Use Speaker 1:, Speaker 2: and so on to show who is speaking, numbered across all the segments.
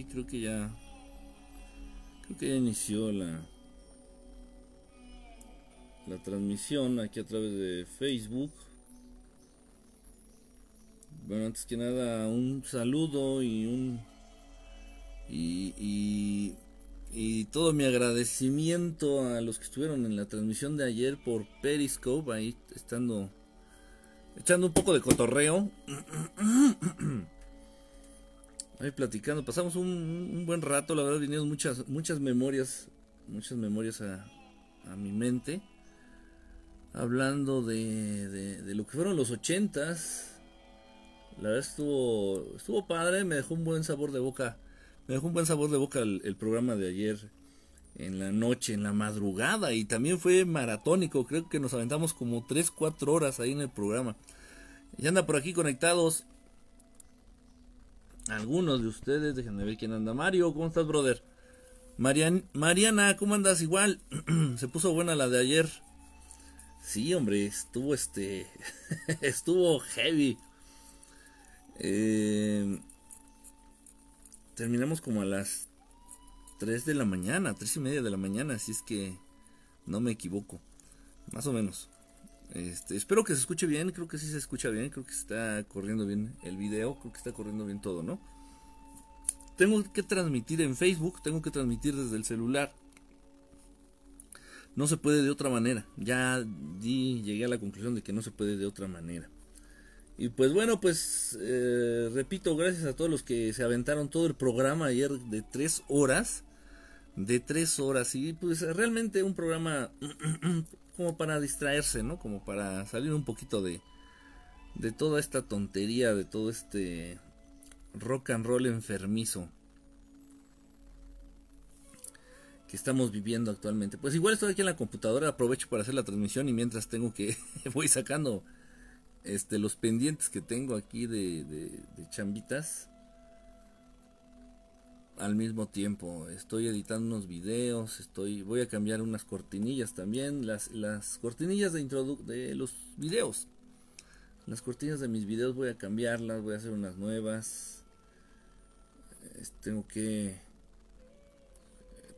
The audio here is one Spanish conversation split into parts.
Speaker 1: Creo que ya. Creo que ya inició la. La transmisión aquí a través de Facebook. Bueno, antes que nada, un saludo y un. Y, y, y todo mi agradecimiento a los que estuvieron en la transmisión de ayer por Periscope, ahí estando. Echando un poco de cotorreo. ahí platicando. Pasamos un, buen rato, la verdad vinieron muchas, muchas memorias, muchas memorias a, mi mente. Hablando de, de, lo que fueron los ochentas. La verdad estuvo, estuvo padre, me dejó un buen sabor de boca. Me dejó un buen sabor de boca el, programa de ayer en la noche, en la madrugada y también fue maratónico, creo que nos aventamos como 3, 4 horas ahí en el programa. Y anda por aquí conectados algunos de ustedes, déjenme ver quién anda. Mario, ¿cómo estás, brother? Marian, Mariana, ¿cómo andas? Igual, se puso buena la de ayer. Sí, hombre, estuvo este. estuvo heavy. Eh, terminamos como a las 3 de la mañana, 3 y media de la mañana, así es que no me equivoco. Más o menos. Este, espero que se escuche bien, creo que sí se escucha bien, creo que está corriendo bien el video, creo que está corriendo bien todo, ¿no? Tengo que transmitir en Facebook, tengo que transmitir desde el celular. No se puede de otra manera. Ya llegué a la conclusión de que no se puede de otra manera. Y pues bueno, pues eh, repito, gracias a todos los que se aventaron todo el programa ayer de tres horas. De tres horas. Y pues realmente un programa como para distraerse, ¿no? Como para salir un poquito de, de toda esta tontería, de todo este rock and roll enfermizo que estamos viviendo actualmente. Pues igual estoy aquí en la computadora, aprovecho para hacer la transmisión y mientras tengo que voy sacando este los pendientes que tengo aquí de, de chambitas al mismo tiempo. Estoy editando unos videos, estoy voy a cambiar unas cortinillas también, las, las cortinillas de introdu de los videos. Las cortinillas de mis videos voy a cambiarlas, voy a hacer unas nuevas. tengo que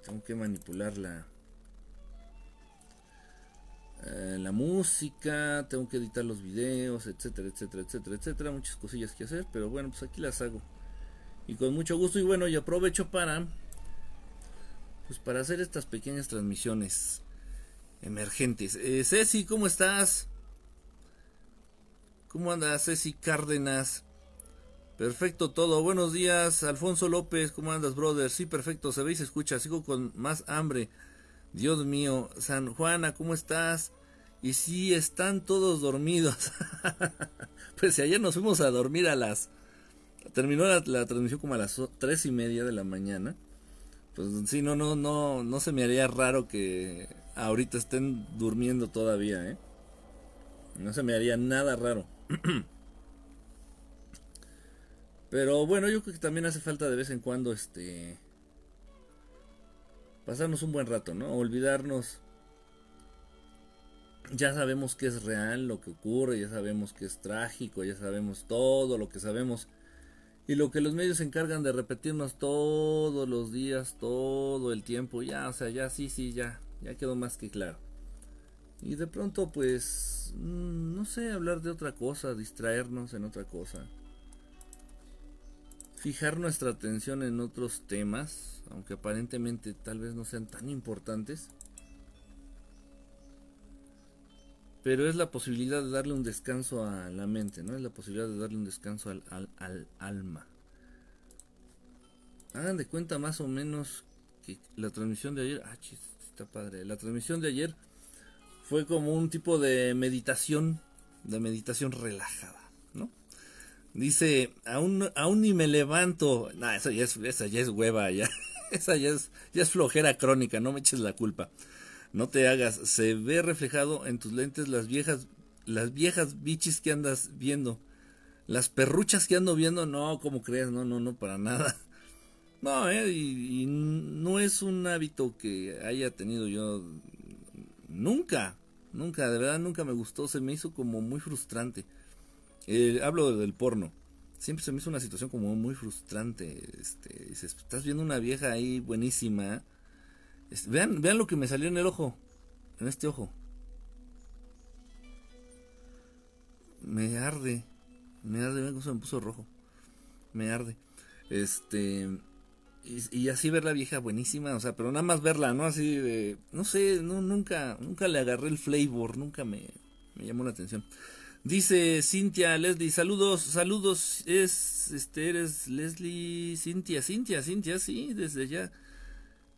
Speaker 1: tengo que manipular la eh, la música, tengo que editar los videos, etcétera, etcétera, etcétera, etcétera, muchas cosillas que hacer, pero bueno, pues aquí las hago y con mucho gusto y bueno y aprovecho para pues para hacer estas pequeñas transmisiones emergentes. Eh, Ceci cómo estás cómo andas Ceci Cárdenas perfecto todo. Buenos días Alfonso López cómo andas brother sí perfecto se ve y se escucha sigo con más hambre. Dios mío San Juana cómo estás y sí están todos dormidos. Pues si ayer nos fuimos a dormir a las terminó la, transmisión como a las tres y media de la mañana. Pues sí, no, no, no, no se me haría raro que ahorita estén durmiendo todavía, ¿eh? No se me haría nada raro. Pero bueno, yo creo que también hace falta de vez en cuando, este, pasarnos un buen rato, ¿no? Olvidarnos. Ya sabemos que es real lo que ocurre, ya sabemos que es trágico, ya sabemos todo lo que sabemos y lo que los medios se encargan de repetirnos todos los días, todo el tiempo, ya, o sea, ya sí, sí, ya, ya quedó más que claro. Y de pronto, pues, mm, no sé, hablar de otra cosa, distraernos en otra cosa. Fijar nuestra atención en otros temas, aunque aparentemente tal vez no sean tan importantes. Pero es la posibilidad de darle un descanso a la mente, ¿no? Es la posibilidad de darle un descanso al, al, alma. Hagan de cuenta más o menos que la transmisión de ayer, ah, chis, está padre, la transmisión de ayer fue como un tipo de meditación, de meditación relajada, ¿no? Dice, aún, aún ni me levanto, no, esa ya es, esa ya es hueva, ya, esa ya es, ya es flojera crónica, no me eches la culpa. No te hagas, se ve reflejado en tus lentes las viejas, las viejas bichis que andas viendo. Las perruchas que ando viendo, no, como crees, no, no, no, para nada. No, eh, y, no es un hábito que haya tenido yo nunca, nunca, de verdad nunca me gustó, se me hizo como muy frustrante. Eh, hablo del porno. siempre se me hizo una situación como muy frustrante. Este, dices, estás viendo una vieja ahí buenísima. Vean, vean lo que me salió en el ojo, en este ojo. Me arde, me arde, vean se me puso rojo. Me arde. Este, y, así ver la vieja buenísima, o sea, pero nada más verla, ¿no? Así de, no sé, no, nunca, nunca le agarré el flavor, nunca me, me llamó la atención. Dice Cintia Leslie, saludos, saludos, es, este, eres Leslie, Cintia, Cintia, Cintia, sí, desde allá,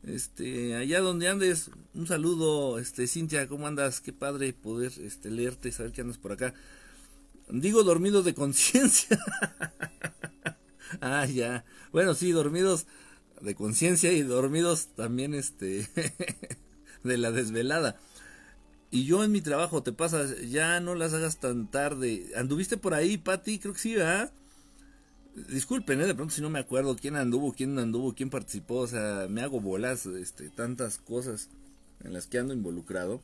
Speaker 1: este, allá donde andes, un saludo, este, Cintia, ¿cómo andas? Qué padre poder, este, leerte, saber que andas por acá. Digo dormidos de conciencia. ah, ya. Bueno, sí, dormidos de conciencia y dormidos también este de la desvelada. Y yo en mi trabajo te pasa, ya no las hagas tan tarde. ¿Anduviste por ahí, Patti? Creo que sí, ¿verdad? Disculpen, ¿eh? de pronto si no me acuerdo quién anduvo, quién anduvo, quién participó, o sea, me hago bolas, este, tantas cosas en las que ando involucrado,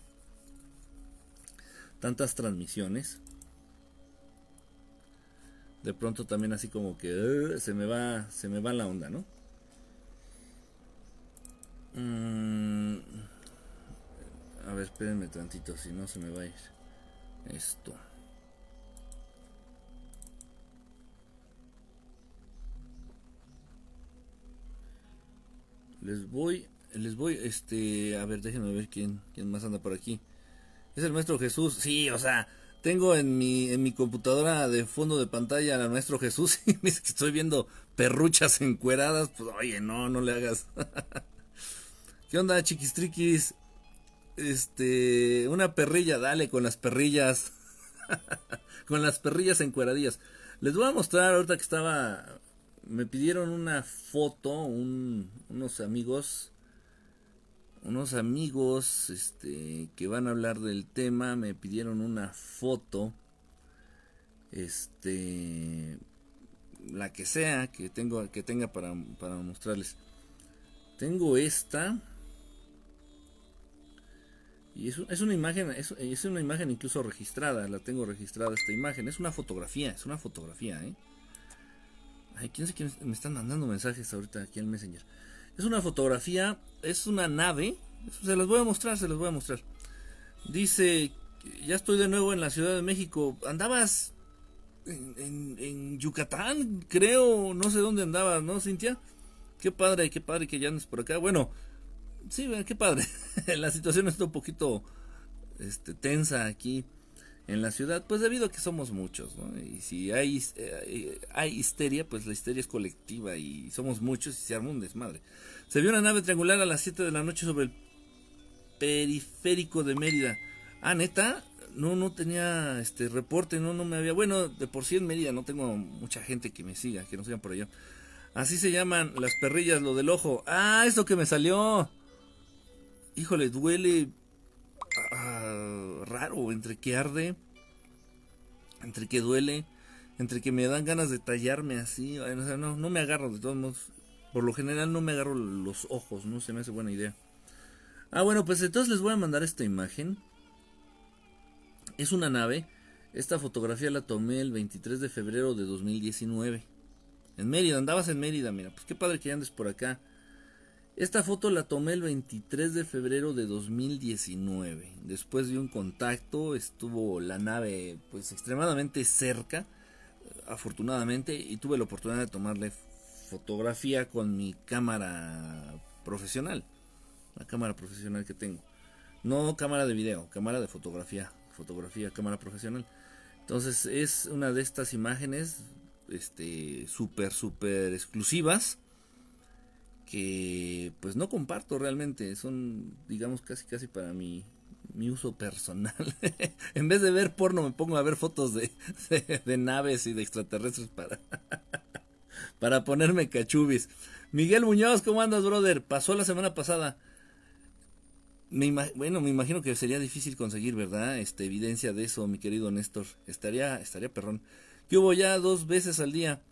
Speaker 1: tantas transmisiones. De pronto también así como que se me va, se me va la onda, ¿no? Mm, a ver, espérenme tantito, si no se me va a ir esto. Les voy, les voy, este, a ver, déjenme ver quién, quién más anda por aquí. Es el maestro Jesús, sí, o sea, tengo en mi, en mi computadora de fondo de pantalla al maestro Jesús y me dice que estoy viendo perruchas encueradas, pues oye, no, no le hagas. ¿Qué onda, chiquistriquis? Este, una perrilla, dale con las perrillas. con las perrillas encueradillas. Les voy a mostrar ahorita que estaba. Me pidieron una foto, unos amigos. Unos amigos este, que van a hablar del tema me pidieron una foto. Este. La que sea que, tengo, que tenga para, para mostrarles. Tengo esta y es, es una imagen, es, es, una imagen incluso registrada, la tengo registrada esta imagen. Es una fotografía, es una fotografía, ¿eh? Ay, quién sé quién me están mandando mensajes ahorita aquí al Messenger. Es una fotografía, es una nave. Se las voy a mostrar, se las voy a mostrar. Dice, ya estoy de nuevo en la Ciudad de México. Andabas en, Yucatán, creo, no sé dónde andabas, ¿no, Cintia? Qué padre, qué padre que ya andes por acá. Bueno, sí, qué padre. la situación está un poquito este, tensa aquí en la ciudad, pues debido a que somos muchos, ¿no? Y si hay, eh, hay histeria, pues la histeria es colectiva y somos muchos y se arma un desmadre. Se vio una nave triangular a las 7 de la noche sobre el periférico de Mérida. Ah, neta, no, no tenía este reporte, no, no me había. Bueno, de por sí en Mérida no tengo mucha gente que me siga, que no sigan por allá. Así se llaman las perrillas, lo del ojo. Ah, esto que me salió híjole, duele raro, entre que arde, entre que duele, entre que me dan ganas de tallarme así, no, no me agarro de todos modos, por lo general no me agarro los ojos, no se me hace buena idea. Ah, bueno, pues entonces les voy a mandar esta imagen. Es una nave. Esta fotografía la tomé el 23 de febrero de 2019. En Mérida, andabas en Mérida, mira, pues qué padre que andes por acá. Esta foto la tomé el 23 de febrero de 2019. Después de un contacto, estuvo la nave pues extremadamente cerca, afortunadamente, y tuve la oportunidad de tomarle fotografía con mi cámara profesional, la cámara profesional que tengo. No cámara de video, cámara de fotografía, fotografía, cámara profesional. Entonces es una de estas imágenes este súper súper exclusivas que pues no comparto realmente, son digamos casi casi para mi, mi uso personal. en vez de ver porno me pongo a ver fotos de, de, naves y de extraterrestres para, para ponerme cachubis. Miguel Muñoz, ¿cómo andas, brother? Pasó la semana pasada. Me bueno, me imagino que sería difícil conseguir, ¿verdad? Este, evidencia de eso, mi querido Néstor. Estaría, estaría perrón. Que hubo ya dos veces al día.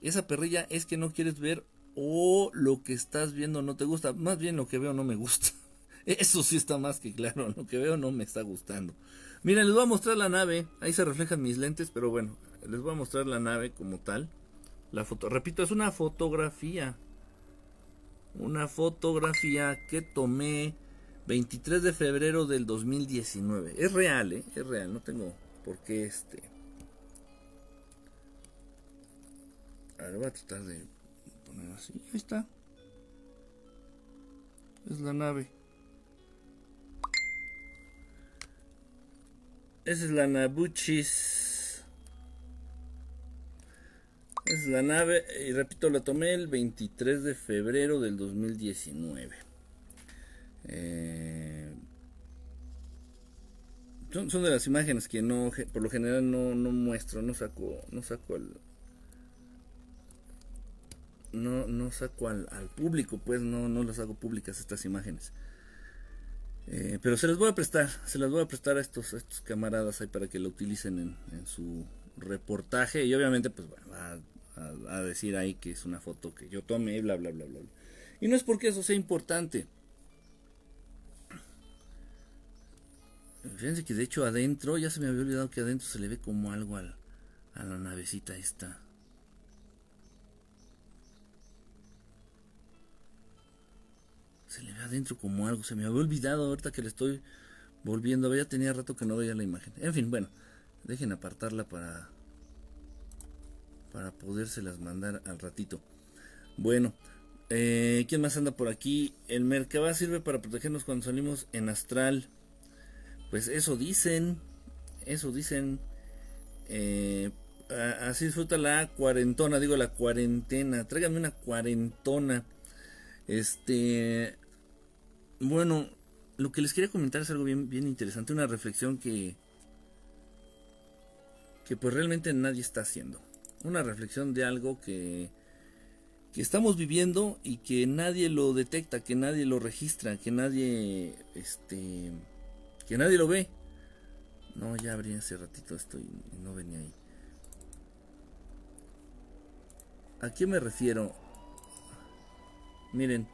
Speaker 1: Esa perrilla es que no quieres ver o lo que estás viendo no te gusta. Más bien lo que veo no me gusta. Eso sí está más que claro. Lo que veo no me está gustando. Miren, les voy a mostrar la nave. Ahí se reflejan mis lentes, pero bueno, les voy a mostrar la nave como tal. La foto, repito, es una fotografía. Una fotografía que tomé 23 de febrero del 2019. Es real, ¿eh? Es real, no tengo por qué este... A ver, voy a tratar de así. Ahí está. Es la nave. Esa es la Nabuchis. Es la nave, y repito, la tomé el 23 de febrero del 2019. Eh, son, son, de las imágenes que no, por lo general no, no muestro, no saco, no saco al, no, no saco al, público, pues no, no las hago públicas estas imágenes. Eh, pero se las voy a prestar, se las voy a prestar a estos, camaradas ahí para que lo utilicen en, su reportaje y obviamente pues bueno, va a, decir ahí que es una foto que yo tomé, bla, bla, bla, bla. Y no es porque eso sea importante. Fíjense que de hecho adentro, ya se me había olvidado que adentro se le ve como algo al, a la navecita esta. Se le ve adentro como algo, se me había olvidado ahorita que le estoy volviendo ya tenía rato que no veía la imagen. En fin, bueno, dejen apartarla para para podérselas mandar al ratito. Bueno, eh, ¿quién más anda por aquí? El Merkaba sirve para protegernos cuando salimos en astral. Pues eso dicen, eso dicen. Eh, así disfruta la cuarentona, digo la cuarentena. Tráigame una cuarentona. Este, bueno, lo que les quería comentar es algo bien, bien interesante, una reflexión que, que pues realmente nadie está haciendo. Una reflexión de algo que, que estamos viviendo y que nadie lo detecta, que nadie lo registra, que nadie, este, que nadie lo ve. No, ya abrí hace ratito esto y no venía ahí. ¿A qué me refiero? Miren,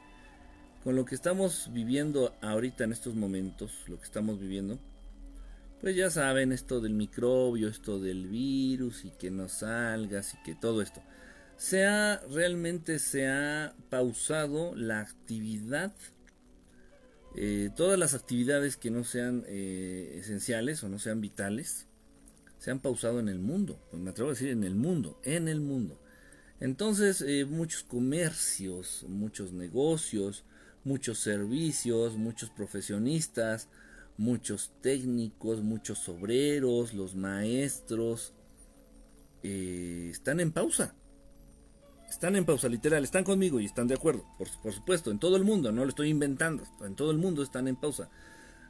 Speaker 1: con lo que estamos viviendo ahorita en estos momentos, lo que estamos viviendo, pues ya saben esto del microbio, esto del virus y que no salgas y que todo esto. Se ha realmente se ha pausado la actividad, eh, todas las actividades que no sean eh, esenciales o no sean vitales, se han pausado en el mundo, pues me atrevo a decir en el mundo, en el mundo. Entonces eh, muchos comercios, muchos negocios, muchos servicios, muchos profesionistas, muchos técnicos, muchos obreros, los maestros, eh, están en pausa. Están en pausa, literal, están conmigo y están de acuerdo, por, por, supuesto, en todo el mundo, no lo estoy inventando, en todo el mundo están en pausa.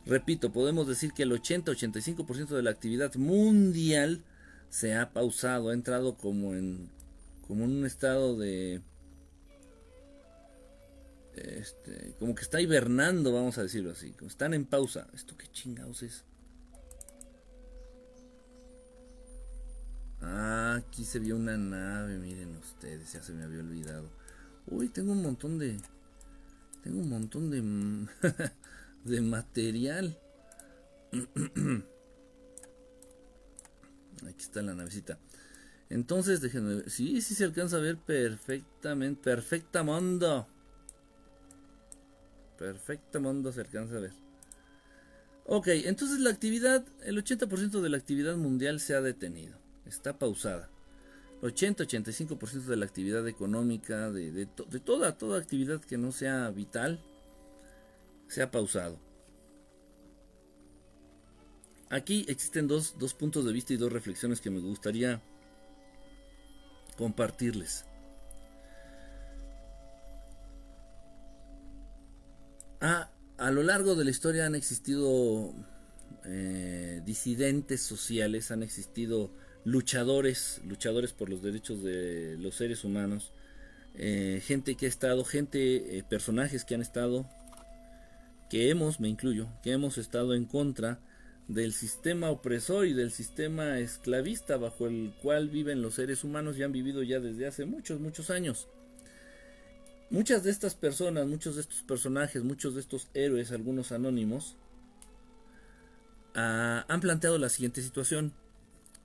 Speaker 1: Repito, podemos decir que el 80-85% de la actividad mundial se ha pausado, ha entrado como en, como en un estado de, este, como que está hibernando, vamos a decirlo así. Están en pausa. ¿Esto qué chingados es? Ah, aquí se vio una nave, miren ustedes, ya se me había olvidado. Uy, tengo un montón de... Tengo un montón de... de material. Aquí está la navecita. Entonces, déjenme ver. Sí, sí se alcanza a ver perfectamente. Perfecta mundo. Perfecto mundo se alcanza a ver. Ok, entonces la actividad, el 80% de la actividad mundial se ha detenido, está pausada. 80-85% de la actividad económica, de, de, toda, toda actividad que no sea vital, se ha pausado. Aquí existen dos, dos puntos de vista y dos reflexiones que me gustaría compartirles. Ah, a lo largo de la historia han existido eh, disidentes sociales, han existido luchadores, luchadores por los derechos de los seres humanos, eh, gente que ha estado, gente, eh, personajes que han estado, que hemos, me incluyo, que hemos estado en contra del sistema opresor y del sistema esclavista bajo el cual viven los seres humanos y han vivido ya desde hace muchos, muchos años. Muchas de estas personas, muchos de estos personajes, muchos de estos héroes, algunos anónimos, uh, han planteado la siguiente situación.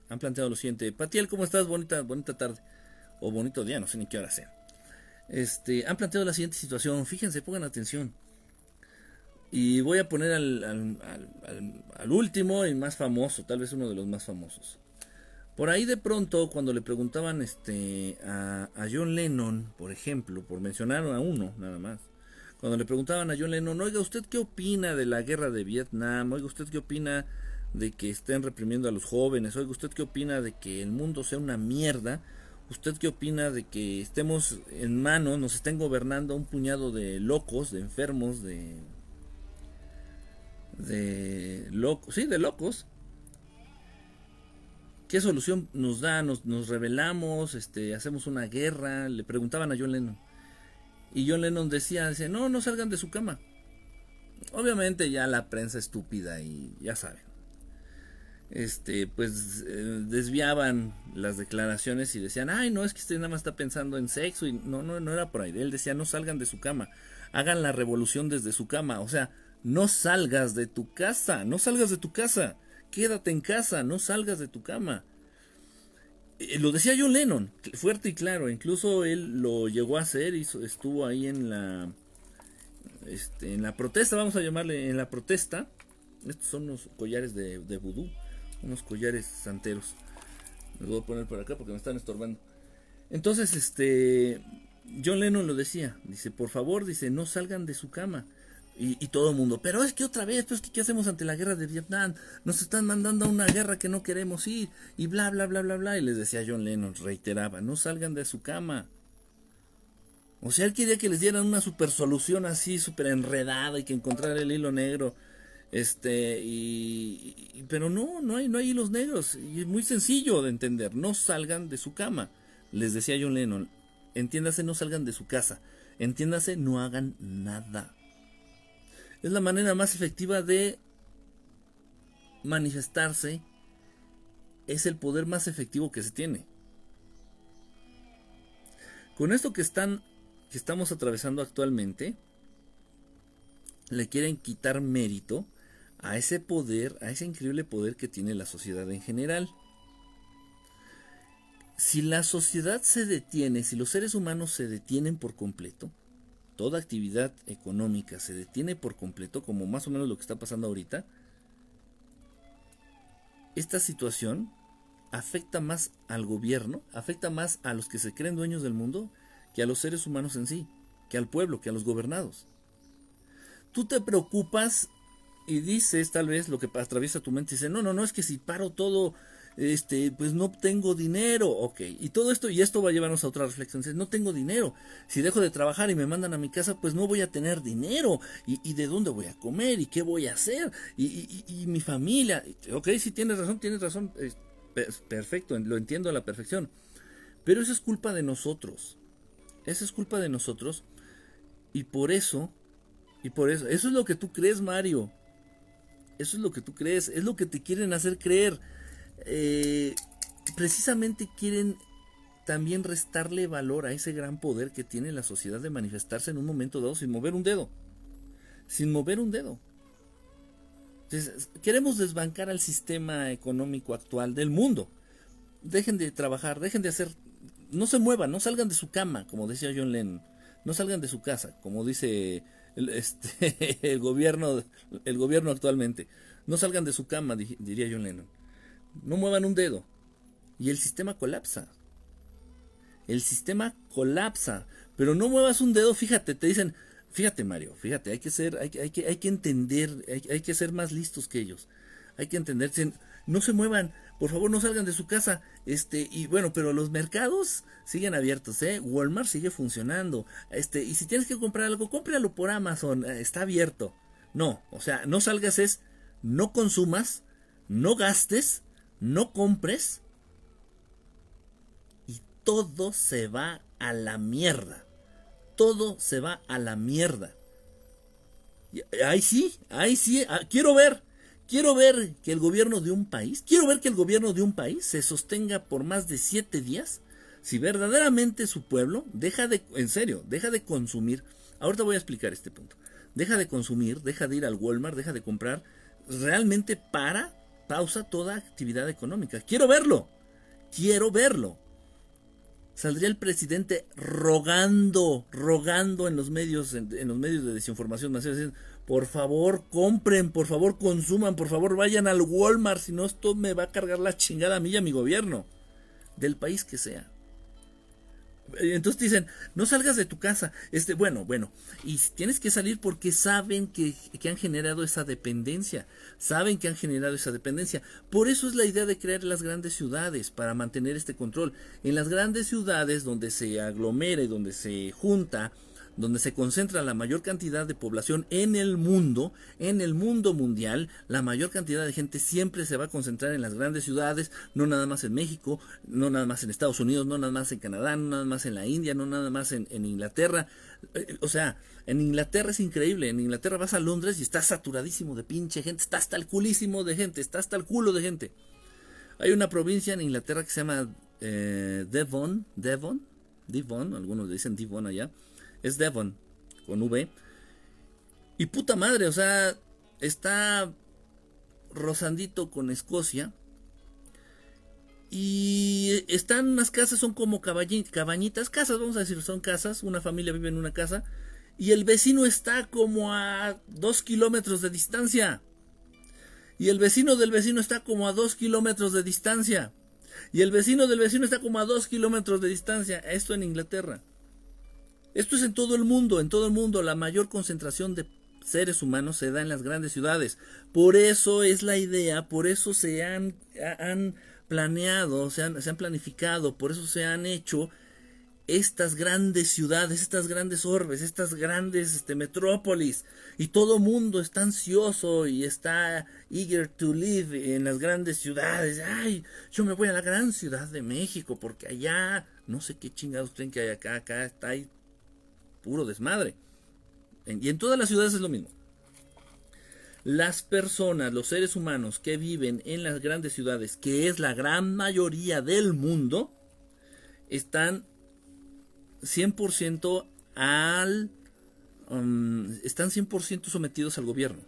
Speaker 1: Han planteado lo siguiente. Patiel, ¿cómo estás? Bonita, bonita tarde. o bonito día, no sé ni qué hora sea. Este, han planteado la siguiente situación, fíjense, pongan atención. Y voy a poner al, último y más famoso, tal vez uno de los más famosos. Por ahí de pronto, cuando le preguntaban este, a, a John Lennon, por ejemplo, por mencionar a uno nada más, cuando le preguntaban a John Lennon, oiga, ¿usted qué opina de la guerra de Vietnam? Oiga, ¿usted qué opina de que estén reprimiendo a los jóvenes? Oiga, ¿usted qué opina de que el mundo sea una mierda? ¿Usted qué opina de que estemos en manos, nos estén gobernando un puñado de locos, de enfermos, de de locos, sí, de locos. ¿Qué solución nos da? Nos, nos rebelamos, este, hacemos una guerra. Le preguntaban a John Lennon. Y John Lennon decía, dice, no, no salgan de su cama. Obviamente ya la prensa estúpida y ya saben. Este, pues eh, desviaban las declaraciones y decían, ay, no, es que usted nada más está pensando en sexo y no, no, no era por ahí. Él decía, no salgan de su cama, hagan la revolución desde su cama. O sea, no salgas de tu casa, no salgas de tu casa, quédate en casa, no salgas de tu cama. Eh, lo decía John Lennon, fuerte y claro, incluso él lo llegó a hacer, hizo, estuvo ahí en la, este, en la protesta, vamos a llamarle en la protesta. Estos son unos collares de, de vudú, unos collares santeros. Los voy a poner por acá porque me están estorbando. Entonces, este, John Lennon lo decía, dice, por favor, dice, no salgan de su cama. Y, todo el mundo, pero es que otra vez, pues, ¿qué hacemos ante la guerra de Vietnam? Nos están mandando a una guerra que no queremos ir, y bla, bla, bla, bla, bla. Y les decía John Lennon, reiteraba, no salgan de su cama. O sea, él quería que les dieran una super solución así, super enredada, y que encontrar el hilo negro. Este, y, pero no, no hay, no hay hilos negros. Y es muy sencillo de entender, no salgan de su cama. Les decía John Lennon, entiéndase, no salgan de su casa. Entiéndase, no hagan nada es la manera más efectiva de manifestarse, es el poder más efectivo que se tiene. Con esto que están que estamos atravesando actualmente, le quieren quitar mérito a ese poder, a ese increíble poder que tiene la sociedad en general. Si la sociedad se detiene, si los seres humanos se detienen por completo, toda actividad económica se detiene por completo, como más o menos lo que está pasando ahorita, esta situación afecta más al gobierno, afecta más a los que se creen dueños del mundo que a los seres humanos en sí, que al pueblo, que a los gobernados. Tú te preocupas y dices tal vez lo que atraviesa tu mente, dice, no, no, no, es que si paro todo este, pues no tengo dinero, ok, y todo esto, y esto va a llevarnos a otra reflexión, no tengo dinero, si dejo de trabajar y me mandan a mi casa, pues no voy a tener dinero, y, de dónde voy a comer, y qué voy a hacer, y, mi familia, ok, si tienes razón, tienes razón, perfecto, lo entiendo a la perfección, pero eso es culpa de nosotros, eso es culpa de nosotros, y por eso, y por eso, eso es lo que tú crees, Mario, eso es lo que tú crees, es lo que te quieren hacer creer, eh, precisamente quieren también restarle valor a ese gran poder que tiene la sociedad de manifestarse en un momento dado sin mover un dedo. Sin mover un dedo. queremos desbancar al sistema económico actual del mundo. Dejen de trabajar, dejen de hacer... No se muevan, no salgan de su cama, como decía John Lennon. No salgan de su casa, como dice el, este, el gobierno, el gobierno actualmente. No salgan de su cama, diría John Lennon. No muevan un dedo. Y el sistema colapsa. El sistema colapsa. Pero no muevas un dedo, fíjate, te dicen, fíjate Mario, fíjate, hay que ser, hay, hay que, hay que entender, hay, que ser más listos que ellos. Hay que entender, no se muevan, por favor no salgan de su casa. Este, y bueno, pero los mercados siguen abiertos, ¿eh? Walmart sigue funcionando. Este, y si tienes que comprar algo, cómpralo por Amazon, eh, está abierto. No, o sea, no salgas es, no consumas, no gastes, no compres y todo se va a la mierda. Todo se va a la mierda. Ahí sí, ahí sí, ah, quiero ver, quiero ver que el gobierno de un país, quiero ver que el gobierno de un país se sostenga por más de siete días si verdaderamente su pueblo deja de, en serio, deja de consumir. Ahorita voy a explicar este punto. Deja de consumir, deja de ir al Walmart, deja de comprar realmente para pausa toda actividad económica. Quiero verlo, quiero verlo. saldría el presidente rogando, rogando en los medios, en, los medios de desinformación masiva, por favor compren, por favor consuman, por favor vayan al Walmart, si no esto me va a cargar la chingada a mí y a mi gobierno, del país que sea. Entonces dicen, no salgas de tu casa. Este, bueno, bueno. Y tienes que salir porque saben que, que, han generado esa dependencia. Saben que han generado esa dependencia. Por eso es la idea de crear las grandes ciudades, para mantener este control. En las grandes ciudades donde se aglomera y donde se junta donde se concentra la mayor cantidad de población en el mundo, en el mundo mundial, la mayor cantidad de gente siempre se va a concentrar en las grandes ciudades, no nada más en México, no nada más en Estados Unidos, no nada más en Canadá, no nada más en la India, no nada más en, Inglaterra. Eh, o sea, en Inglaterra es increíble, en Inglaterra vas a Londres y está saturadísimo de pinche gente, está hasta el culísimo de gente, está hasta el culo de gente. Hay una provincia en Inglaterra que se llama eh, Devon, Devon, Devon, algunos dicen Devon allá, es Devon, con V. Y puta madre, o sea, está rozandito con Escocia. Y están unas casas, son como cabañitas, casas, vamos a decir, son casas, una familia vive en una casa. Y el vecino está como a dos kilómetros de distancia. Y el vecino del vecino está como a dos kilómetros de distancia. Y el vecino del vecino está como a dos kilómetros de distancia. Esto en Inglaterra. Esto es en todo el mundo, en todo el mundo la mayor concentración de seres humanos se da en las grandes ciudades. Por eso es la idea, por eso se han, han planeado, se han, se han planificado, por eso se han hecho estas grandes ciudades, estas grandes orbes, estas grandes este, metrópolis. Y todo mundo está ansioso y está eager to live en las grandes ciudades. Ay, yo me voy a la gran ciudad de México porque allá, no sé qué chingados creen que hay acá, acá está ahí puro desmadre. Y en todas las ciudades es lo mismo. Las personas, los seres humanos que viven en las grandes ciudades, que es la gran mayoría del mundo, están 100% al um, están 100% sometidos al gobierno.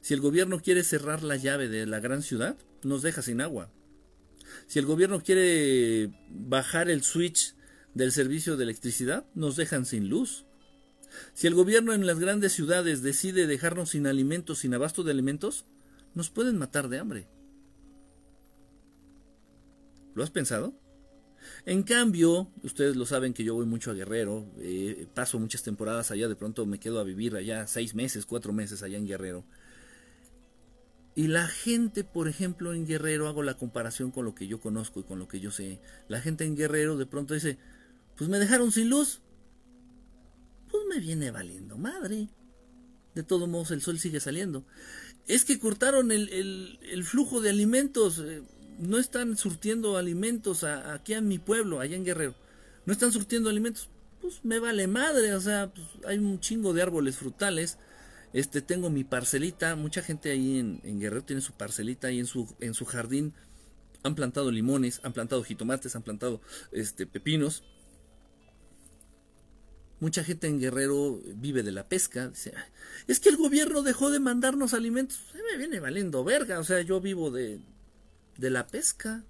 Speaker 1: Si el gobierno quiere cerrar la llave de la gran ciudad, nos deja sin agua. Si el gobierno quiere bajar el switch del servicio de electricidad, nos dejan sin luz. Si el gobierno en las grandes ciudades decide dejarnos sin alimentos, sin abasto de alimentos, nos pueden matar de hambre. ¿Lo has pensado? En cambio, ustedes lo saben que yo voy mucho a Guerrero, eh, paso muchas temporadas allá, de pronto me quedo a vivir allá seis meses, cuatro meses allá en Guerrero. Y la gente, por ejemplo, en Guerrero, hago la comparación con lo que yo conozco y con lo que yo sé. La gente en Guerrero de pronto dice, pues me dejaron sin luz. Pues me viene valiendo madre. De todos modos, el sol sigue saliendo. Es que cortaron el, el, flujo de alimentos. Eh, no están surtiendo alimentos aquí en mi pueblo, allá en Guerrero. No están surtiendo alimentos. Pues me vale madre. O sea, pues hay un chingo de árboles frutales. Este, tengo mi parcelita. Mucha gente ahí en, en Guerrero tiene su parcelita ahí en su, en su jardín. Han plantado limones, han plantado jitomates, han plantado este, pepinos. Mucha gente en Guerrero vive de la pesca. Dice, es que el gobierno dejó de mandarnos alimentos. me viene valiendo verga. O sea, yo vivo de, de la pesca.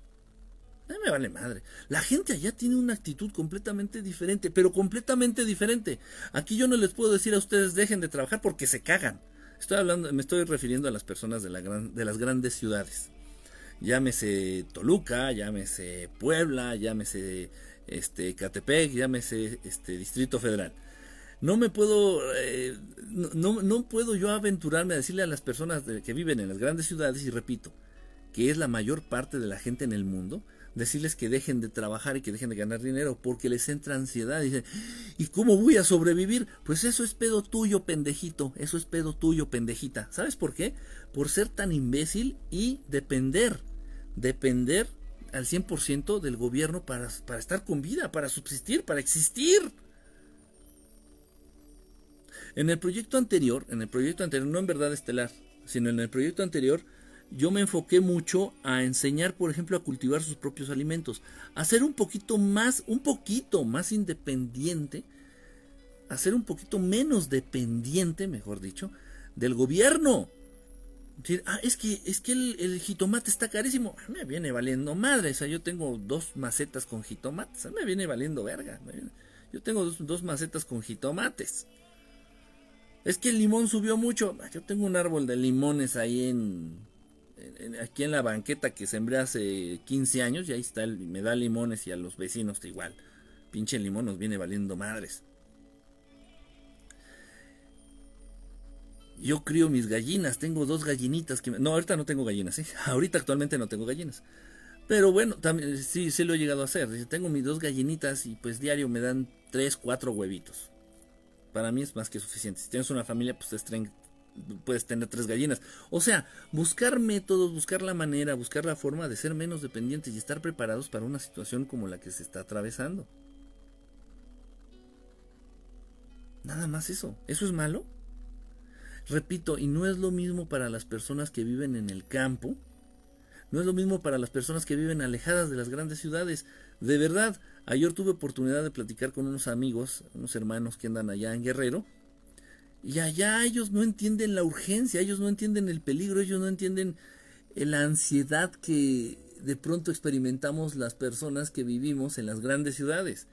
Speaker 1: me vale madre. La gente allá tiene una actitud completamente diferente, pero completamente diferente. Aquí yo no les puedo decir a ustedes dejen de trabajar porque se cagan. Estoy hablando, me estoy refiriendo a las personas de, la gran, de las grandes ciudades. Llámese Toluca, llámese Puebla, llámese este, Catepec, llámese este, Distrito Federal. No me puedo, eh, no, no, puedo yo aventurarme a decirle a las personas que viven en las grandes ciudades, y repito, que es la mayor parte de la gente en el mundo, decirles que dejen de trabajar y que dejen de ganar dinero porque les entra ansiedad. Y dicen, ¿y cómo voy a sobrevivir? Pues eso es pedo tuyo, pendejito. Eso es pedo tuyo, pendejita. ¿Sabes por qué? Por ser tan imbécil y depender. Depender al 100% del gobierno para, para estar con vida, para subsistir, para existir. En el proyecto anterior, en el proyecto anterior, no en verdad estelar, sino en el proyecto anterior, yo me enfoqué mucho a enseñar, por ejemplo, a cultivar sus propios alimentos, a ser un poquito más, un poquito más independiente, a ser un poquito menos dependiente, mejor dicho, del gobierno. Ah, es que, es que el, jitomate está carísimo. Me viene valiendo madre. O sea, yo tengo dos macetas con jitomates. Me viene valiendo verga. Yo tengo dos, macetas con jitomates. Es que el limón subió mucho. Yo tengo un árbol de limones ahí en, aquí en la banqueta que sembré hace 15 años. Y ahí está, me da limones y a los vecinos igual. Pinche limón nos viene valiendo madres. Yo crío mis gallinas, tengo dos gallinitas que... No, ahorita no tengo gallinas, ¿sí? Ahorita actualmente no tengo gallinas. Pero bueno, también sí, sí lo he llegado a hacer. Tengo mis dos gallinitas y pues diario me dan tres, cuatro huevitos. Para mí es más que suficiente. Si tienes una familia, pues puedes tener tres gallinas. O sea, buscar métodos, buscar la manera, buscar la forma de ser menos dependientes y estar preparados para una situación como la que se está atravesando. Nada más eso. ¿Eso es malo? Repito, y no es lo mismo para las personas que viven en el campo, no es lo mismo para las personas que viven alejadas de las grandes ciudades. De verdad, ayer tuve oportunidad de platicar con unos amigos, unos hermanos que andan allá en Guerrero, y allá ellos no entienden la urgencia, ellos no entienden el peligro, ellos no entienden la ansiedad que de pronto experimentamos las personas que vivimos en las grandes ciudades.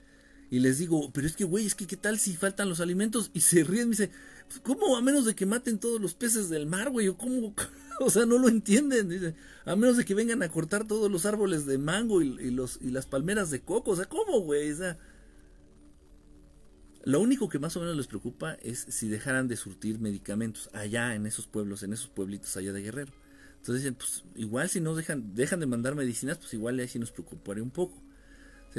Speaker 1: Y les digo, pero es que, güey, es que qué tal si faltan los alimentos. Y se ríen, me dice, ¿cómo a menos de que maten todos los peces del mar, güey? ¿O cómo? o sea, no lo entienden. Dice, a menos de que vengan a cortar todos los árboles de mango y, los, y las palmeras de coco. O sea, ¿cómo, güey? Lo único que más o menos les preocupa es si dejaran de surtir medicamentos allá en esos pueblos, en esos pueblitos allá de Guerrero. Entonces dicen, pues igual si no dejan, dejan de mandar medicinas, pues igual ahí sí nos preocuparía un poco.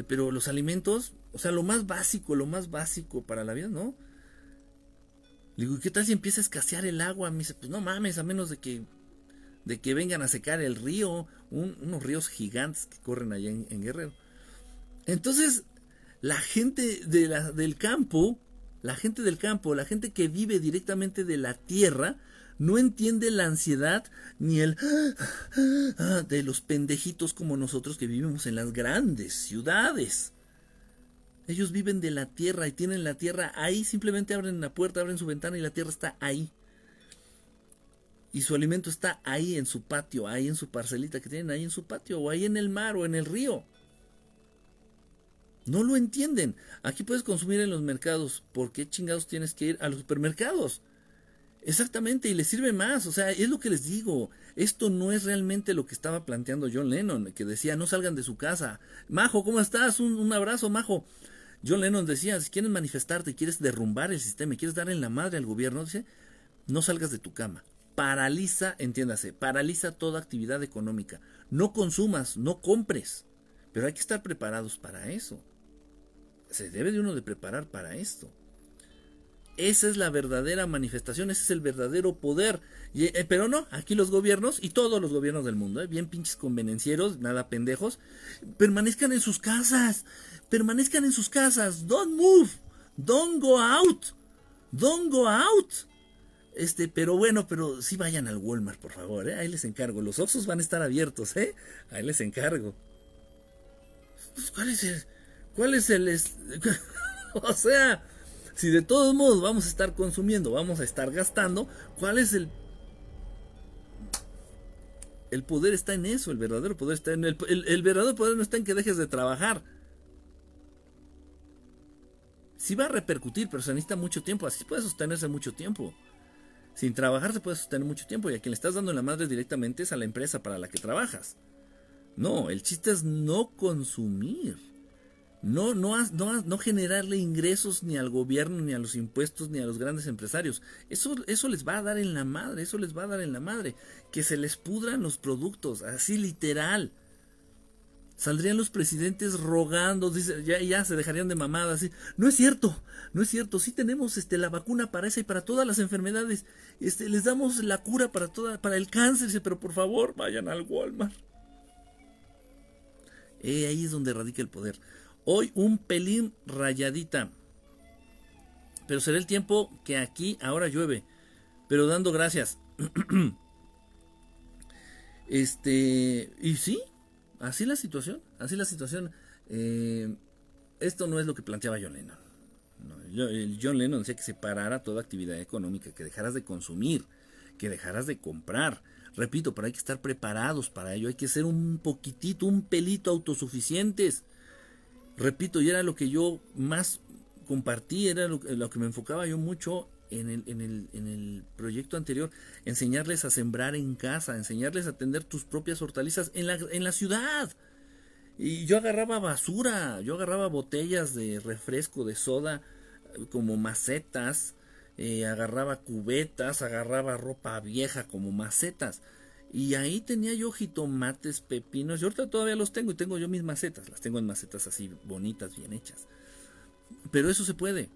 Speaker 1: Pero los alimentos, o sea, lo más básico, lo más básico para la vida, ¿no? Digo, ¿qué tal si empieza a escasear el agua? Me dice, pues no mames, a menos de que, de que vengan a secar el río, unos ríos gigantes que corren allá en, Guerrero. Entonces, la gente de la, del campo, la gente del campo, la gente que vive directamente de la tierra, no entiende la ansiedad ni el ah, de los pendejitos como nosotros que vivimos en las grandes ciudades. Ellos viven de la tierra y tienen la tierra ahí, simplemente abren la puerta, abren su ventana y la tierra está ahí. Y su alimento está ahí en su patio, ahí en su parcelita que tienen ahí en su patio, o ahí en el mar o en el río. No lo entienden. Aquí puedes consumir en los mercados. ¿Por qué chingados tienes que ir a los supermercados? Exactamente, y les sirve más, o sea, es lo que les digo, esto no es realmente lo que estaba planteando John Lennon, que decía, no salgan de su casa. Majo, ¿cómo estás? Un, abrazo, Majo. John Lennon decía, si quieres manifestarte, quieres derrumbar el sistema, quieres darle en la madre al gobierno, dice, no salgas de tu cama. Paraliza, entiéndase, paraliza toda actividad económica. No consumas, no compres. Pero hay que estar preparados para eso. Se debe de uno de preparar para esto. Esa es la verdadera manifestación, ese es el verdadero poder. Eh, pero no, aquí los gobiernos y todos los gobiernos del mundo, eh, bien pinches convenencieros, nada pendejos, permanezcan en sus casas, permanezcan en sus casas, don't move, don't go out, don't go out. Este, pero bueno, pero sí vayan al Walmart, por favor, ¿eh? ahí les encargo. Los Oxos van a estar abiertos, ¿eh? Ahí les encargo. Pues, ¿Cuál es el...? ¿Cuál es el...? o sea, si de todos modos vamos a estar consumiendo, vamos a estar gastando, ¿cuál es el el poder está en eso, el verdadero poder está en el, el, verdadero poder no está en que dejes de trabajar. Sí va a repercutir, pero se necesita mucho tiempo, así puede sostenerse mucho tiempo. Sin trabajar se puede sostener mucho tiempo y a quien le estás dando la madre directamente es a la empresa para la que trabajas. No, el chiste es no consumir no, no, no, no generarle ingresos ni al gobierno, ni a los impuestos, ni a los grandes empresarios. Eso, eso les va a dar en la madre, eso les va a dar en la madre. Que se les pudran los productos, así literal. Saldrían los presidentes rogando, ya, ya se dejarían de mamadas. No es cierto, no es cierto. Sí tenemos este, la vacuna para esa y para todas las enfermedades. Este, les damos la cura para, toda, para el cáncer, pero por favor vayan al Walmart. Eh, ahí es donde radica el poder. Hoy un pelín rayadita. Pero será el tiempo que aquí ahora llueve. Pero dando gracias. este. Y sí, así la situación. Así la situación. Eh, esto no es lo que planteaba John Lennon. John Lennon decía que se parara toda actividad económica, que dejaras de consumir, que dejaras de comprar. Repito, pero hay que estar preparados para ello, hay que ser un poquitito, un pelito autosuficientes. Repito, y era lo que yo más compartí, era lo, que me enfocaba yo mucho en el, en, el, en el proyecto anterior, enseñarles a sembrar en casa, enseñarles a tener tus propias hortalizas en la, en la ciudad. Y yo agarraba basura, yo agarraba botellas de refresco, de soda, como macetas, eh, agarraba cubetas, agarraba ropa vieja como macetas. Y ahí tenía yo jitomates, pepinos, y ahorita todavía los tengo y tengo yo mis macetas, las tengo en macetas así bonitas, bien hechas. Pero eso se puede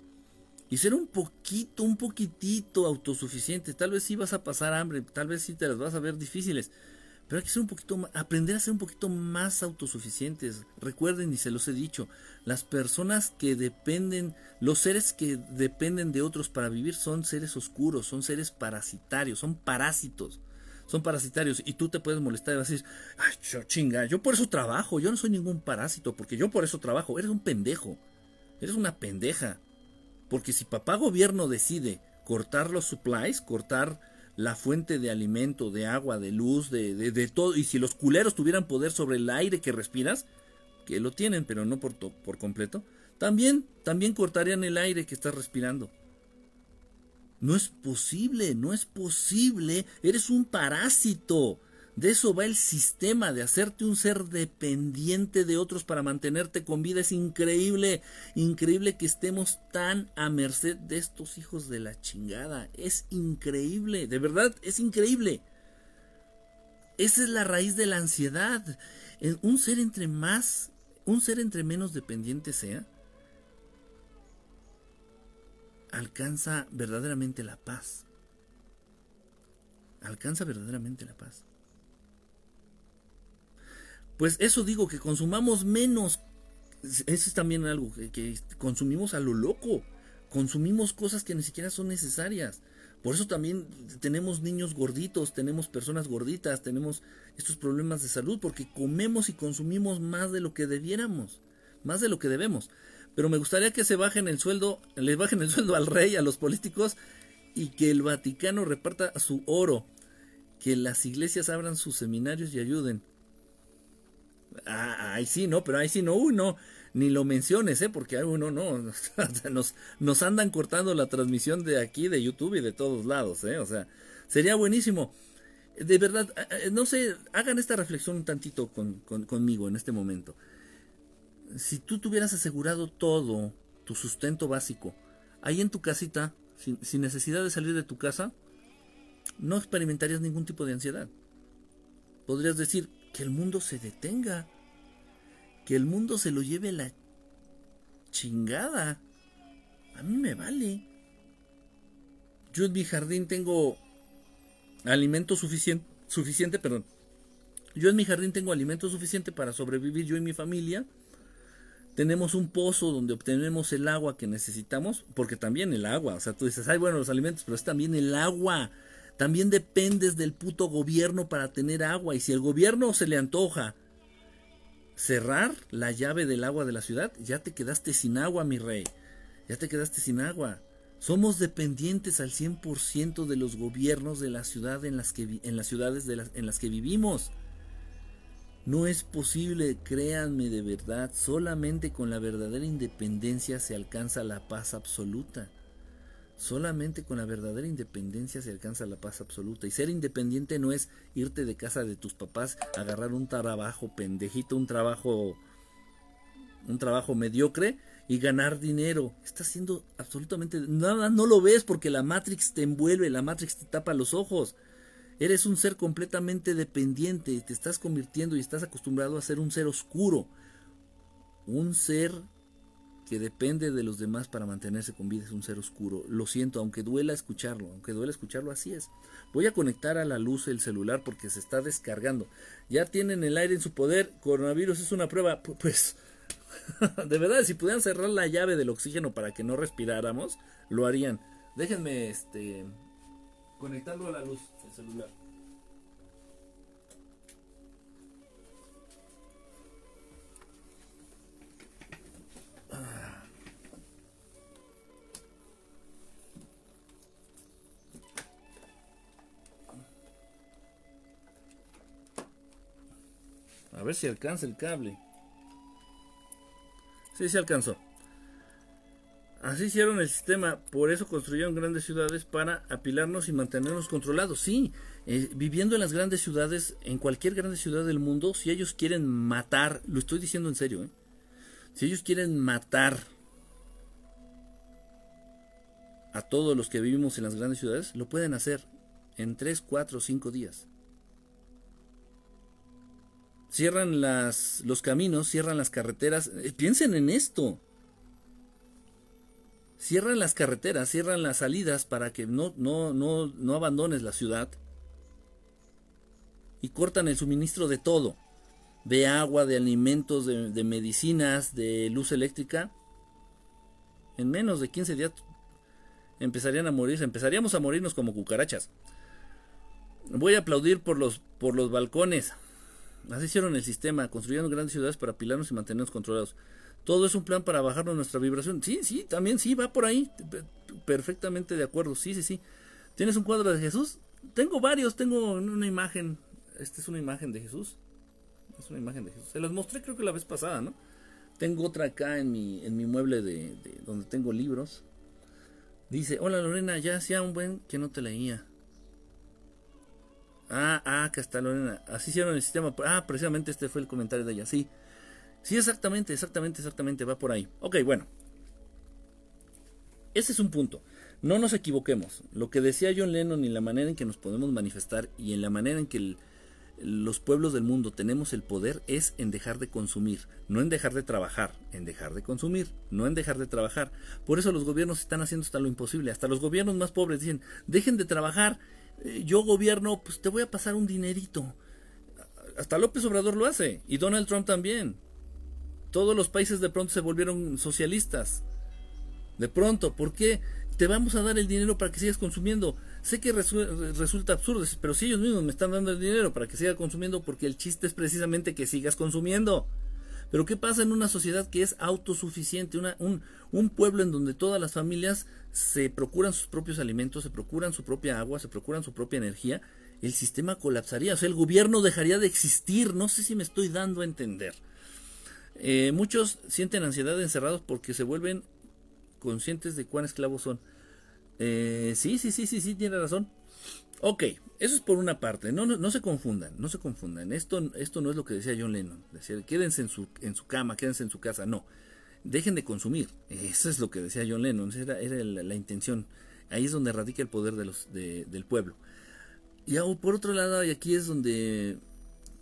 Speaker 1: y ser un poquito, un poquitito autosuficiente. Tal vez sí vas a pasar hambre, tal vez sí te las vas a ver difíciles, pero hay que ser un poquito aprender a ser un poquito más autosuficientes. Recuerden, y se los he dicho, las personas que dependen, los seres que dependen de otros para vivir son seres oscuros, son seres parasitarios, son parásitos. Son parasitarios y tú te puedes molestar y vas a decir, ay, yo, chinga, yo por eso trabajo, yo no soy ningún parásito, porque yo por eso trabajo, eres un pendejo, eres una pendeja. Porque si papá gobierno decide cortar los supplies, cortar la fuente de alimento, de agua, de luz, de, de, todo, y si los culeros tuvieran poder sobre el aire que respiras, que lo tienen, pero no por, por completo, también, también cortarían el aire que estás respirando. No es posible, no es posible, eres un parásito. De eso va el sistema, de hacerte un ser dependiente de otros para mantenerte con vida. Es increíble, increíble que estemos tan a merced de estos hijos de la chingada. Es increíble, de verdad, es increíble. Esa es la raíz de la ansiedad. Un ser entre más, un ser entre menos dependiente sea, alcanza verdaderamente la paz. Alcanza verdaderamente la paz. Pues eso digo, que consumamos menos. Eso es también algo que, consumimos a lo loco. Consumimos cosas que ni siquiera son necesarias. Por eso también tenemos niños gorditos, tenemos personas gorditas, tenemos estos problemas de salud, porque comemos y consumimos más de lo que debiéramos, más de lo que debemos. Pero me gustaría que se bajen el sueldo, le bajen el sueldo al rey, a los políticos, y que el Vaticano reparta su oro, que las iglesias abran sus seminarios y ayuden. Ah, ahí sí, no, pero ahí sí no, uy, no, ni lo menciones, ¿eh? Porque uno no, nos, nos andan cortando la transmisión de aquí, de YouTube y de todos lados, ¿eh? O sea, sería buenísimo. De verdad, eh, no sé, hagan esta reflexión un tantito con, conmigo en este momento. Si tú tuvieras asegurado todo, tu sustento básico, ahí en tu casita, sin, necesidad de salir de tu casa, no experimentarías ningún tipo de ansiedad. Podrías decir, que el mundo se detenga, que el mundo se lo lleve la chingada. A mí me vale. Yo en mi jardín tengo alimento suficiente, suficiente, perdón. Yo en mi jardín tengo alimento suficiente para sobrevivir yo y mi familia. Tenemos un pozo donde obtenemos el agua que necesitamos, porque también el agua, o sea, tú dices, ay, bueno, los alimentos, pero es también el agua. También dependes del puto gobierno para tener agua. Y si el gobierno se le antoja cerrar la llave del agua de la ciudad, ya te quedaste sin agua, mi rey. Ya te quedaste sin agua. Somos dependientes al 100% de los gobiernos de la ciudad en las, que, en las ciudades en las que vivimos. No es posible, créanme de verdad, solamente con la verdadera independencia se alcanza la paz absoluta. Solamente con la verdadera independencia se alcanza la paz absoluta. Y ser independiente no es irte de casa de tus papás, agarrar un trabajo pendejito, un trabajo un trabajo mediocre y ganar dinero. Estás haciendo absolutamente nada, no lo ves porque la Matrix te envuelve, la Matrix te tapa los ojos. Eres un ser completamente dependiente, te estás convirtiendo y estás acostumbrado a ser un ser oscuro. Un ser que depende de los demás para mantenerse con vida es un ser oscuro. Lo siento, aunque duela escucharlo, aunque duela escucharlo, así es. Voy a conectar a la luz el celular porque se está descargando. Ya tienen el aire en su poder, coronavirus es una prueba. Pues, de verdad, si pudieran cerrar la llave del oxígeno para que no respiráramos, lo harían. Déjenme, este, Conectarlo a la luz, el celular. A ver si alcanza el cable. Sí, se alcanzó. Así hicieron el sistema, por eso construyeron grandes ciudades para apilarnos y mantenernos controlados. Sí, eh, viviendo en las grandes ciudades, en cualquier grande ciudad del mundo, si ellos quieren matar, lo estoy diciendo en serio, ¿eh? si ellos quieren matar a todos los que vivimos en las grandes ciudades, lo pueden hacer en 3, 4, 5 días. Cierran los caminos, cierran las carreteras. Eh, piensen en esto. Cierran las carreteras, cierran las salidas para que no, no, no, no abandones la ciudad. Y cortan el suministro de todo. De agua, de alimentos, de, medicinas, de luz eléctrica. En menos de 15 días empezarían a morir, empezaríamos a morirnos como cucarachas. Voy a aplaudir por los, por los balcones. Así hicieron el sistema, construyeron grandes ciudades para apilarnos y mantenernos controlados. Todo es un plan para bajarnos nuestra vibración. Sí, sí, también sí, va por ahí. Perfectamente de acuerdo. Sí, sí, sí. ¿Tienes un cuadro de Jesús? Tengo varios, tengo una imagen. Esta es una imagen de Jesús. Es una imagen de Jesús. Se los mostré creo que la vez pasada, ¿no? Tengo otra acá en mi, en mi mueble de, de donde tengo libros. Dice, hola Lorena, ya hacía un buen que no te leía. Ah, ah, que está Lorena. Así hicieron el sistema. Ah, precisamente este fue el comentario de ella. Sí. Sí, exactamente, exactamente, exactamente. Va por ahí. Ok, bueno. Ese es un punto. No nos equivoquemos. Lo que decía John Lennon y la manera en que nos podemos manifestar y en la manera en que los pueblos del mundo tenemos el poder es en dejar de consumir, no en dejar de trabajar, en dejar de consumir, no en dejar de trabajar. Por eso los gobiernos están haciendo hasta lo imposible. Hasta los gobiernos más pobres dicen, dejen de trabajar, eh, yo gobierno, pues te voy a pasar un dinerito. Hasta López Obrador lo hace y Donald Trump también. Todos los países de pronto se volvieron socialistas. De pronto, ¿por qué? Te vamos a dar el dinero para que sigas consumiendo. Sé que resulta absurdo, pero si ellos mismos me están dando el dinero para que siga consumiendo, porque el chiste es precisamente que sigas consumiendo. Pero ¿qué pasa en una sociedad que es autosuficiente? Un, un pueblo en donde todas las familias se procuran sus propios alimentos, se procuran su propia agua, se procuran su propia energía, el sistema colapsaría. O sea, el gobierno dejaría de existir. No sé si me estoy dando a entender. Eh, muchos sienten ansiedad encerrados porque se vuelven conscientes de cuán esclavos son. Eh, sí, sí, sí, sí, sí, tiene razón. Ok, eso es por una parte. No, no, se confundan, no se confundan. Esto, esto no es lo que decía John Lennon. Decía, quédense en su, en su cama, quédense en su casa. No, dejen de consumir. Eso es lo que decía John Lennon. Esa era, la, intención. Ahí es donde radica el poder de del pueblo. Y por otro lado, y aquí es donde,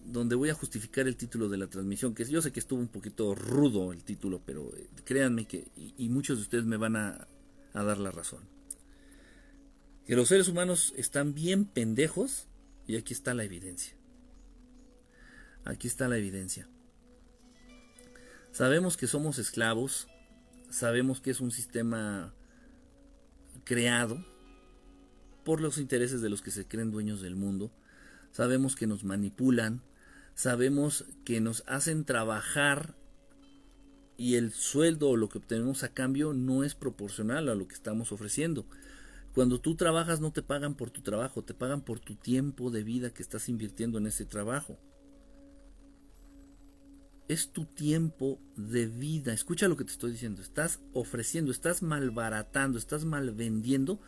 Speaker 1: donde voy a justificar el título de la transmisión, que yo sé que estuvo un poquito rudo el título, pero eh, créanme que, y, muchos de ustedes me van a dar la razón que los seres humanos están bien pendejos y aquí está la evidencia. Aquí está la evidencia. Sabemos que somos esclavos, sabemos que es un sistema creado por los intereses de los que se creen dueños del mundo, sabemos que nos manipulan, sabemos que nos hacen trabajar y el sueldo o lo que obtenemos a cambio no es proporcional a lo que estamos ofreciendo. Cuando tú trabajas no te pagan por tu trabajo, te pagan por tu tiempo de vida que estás invirtiendo en ese trabajo. Es tu tiempo de vida. Escucha lo que te estoy diciendo. Estás ofreciendo, estás malbaratando, estás malvendiendo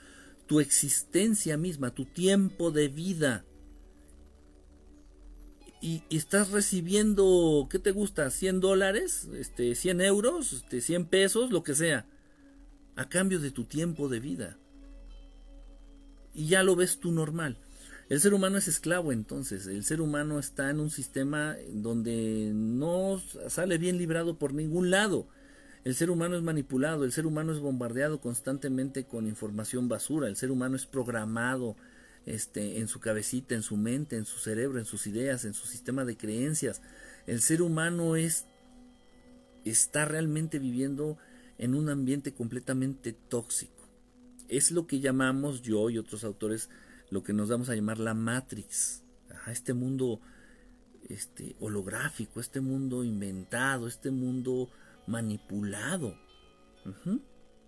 Speaker 1: tu existencia misma, tu tiempo de vida. Y, estás recibiendo, ¿qué te gusta? ¿100 dólares? Este, ¿100 euros? Este, ¿100 pesos? Lo que sea. A cambio de tu tiempo de vida y ya lo ves tú normal. El ser humano es esclavo entonces, el ser humano está en un sistema donde no sale bien librado por ningún lado. El ser humano es manipulado, el ser humano es bombardeado constantemente con información basura, el ser humano es programado este, en su cabecita, en su mente, en su cerebro, en sus ideas, en su sistema de creencias. El ser humano es está realmente viviendo en un ambiente completamente tóxico es lo que llamamos yo y otros autores lo que nos damos a llamar la Matrix. este mundo este, holográfico, este mundo inventado, este mundo manipulado.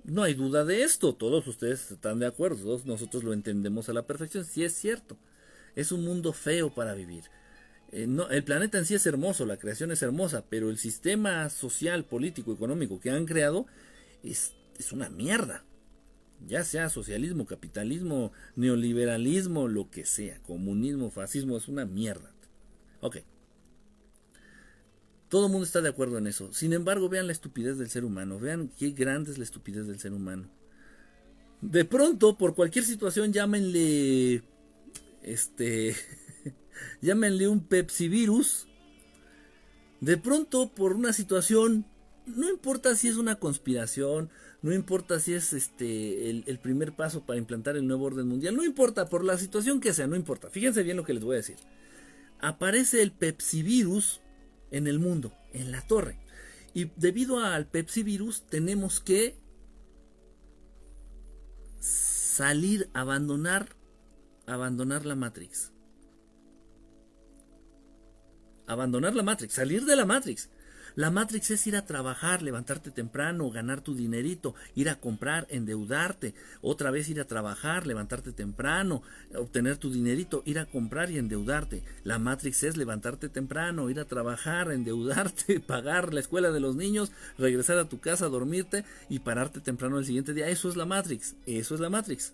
Speaker 1: No hay duda de esto, todos ustedes están de acuerdo, todos nosotros lo entendemos a la perfección, sí es cierto. Es un mundo feo para vivir. eh, no, el planeta en sí es hermoso, la creación es hermosa, pero el sistema social, político, económico que han creado es, es una mierda. Ya sea socialismo, capitalismo, neoliberalismo, lo que sea, comunismo, fascismo, es una mierda. Ok. Todo el mundo está de acuerdo en eso. Sin embargo, vean la estupidez del ser humano. Vean qué grande es la estupidez del ser humano. De pronto, por cualquier situación, llámenle. Este. llámenle un Pepsi virus. De pronto, por una situación. No importa si es una conspiración, no importa si es este el, el, primer paso para implantar el nuevo orden mundial, no importa, por la situación que sea, no importa. Fíjense bien lo que les voy a decir. Aparece el Pepsi virus en el mundo, en la torre. Y debido al Pepsi virus tenemos que salir, abandonar, abandonar la Matrix. Abandonar la Matrix, salir de la Matrix. La Matrix es ir a trabajar, levantarte temprano, ganar tu dinerito, ir a comprar, endeudarte, otra vez ir a trabajar, levantarte temprano, obtener tu dinerito, ir a comprar y endeudarte. La Matrix es levantarte temprano, ir a trabajar, endeudarte, pagar la escuela de los niños, regresar a tu casa, dormirte y pararte temprano el siguiente día. Eso es la Matrix, eso es la Matrix.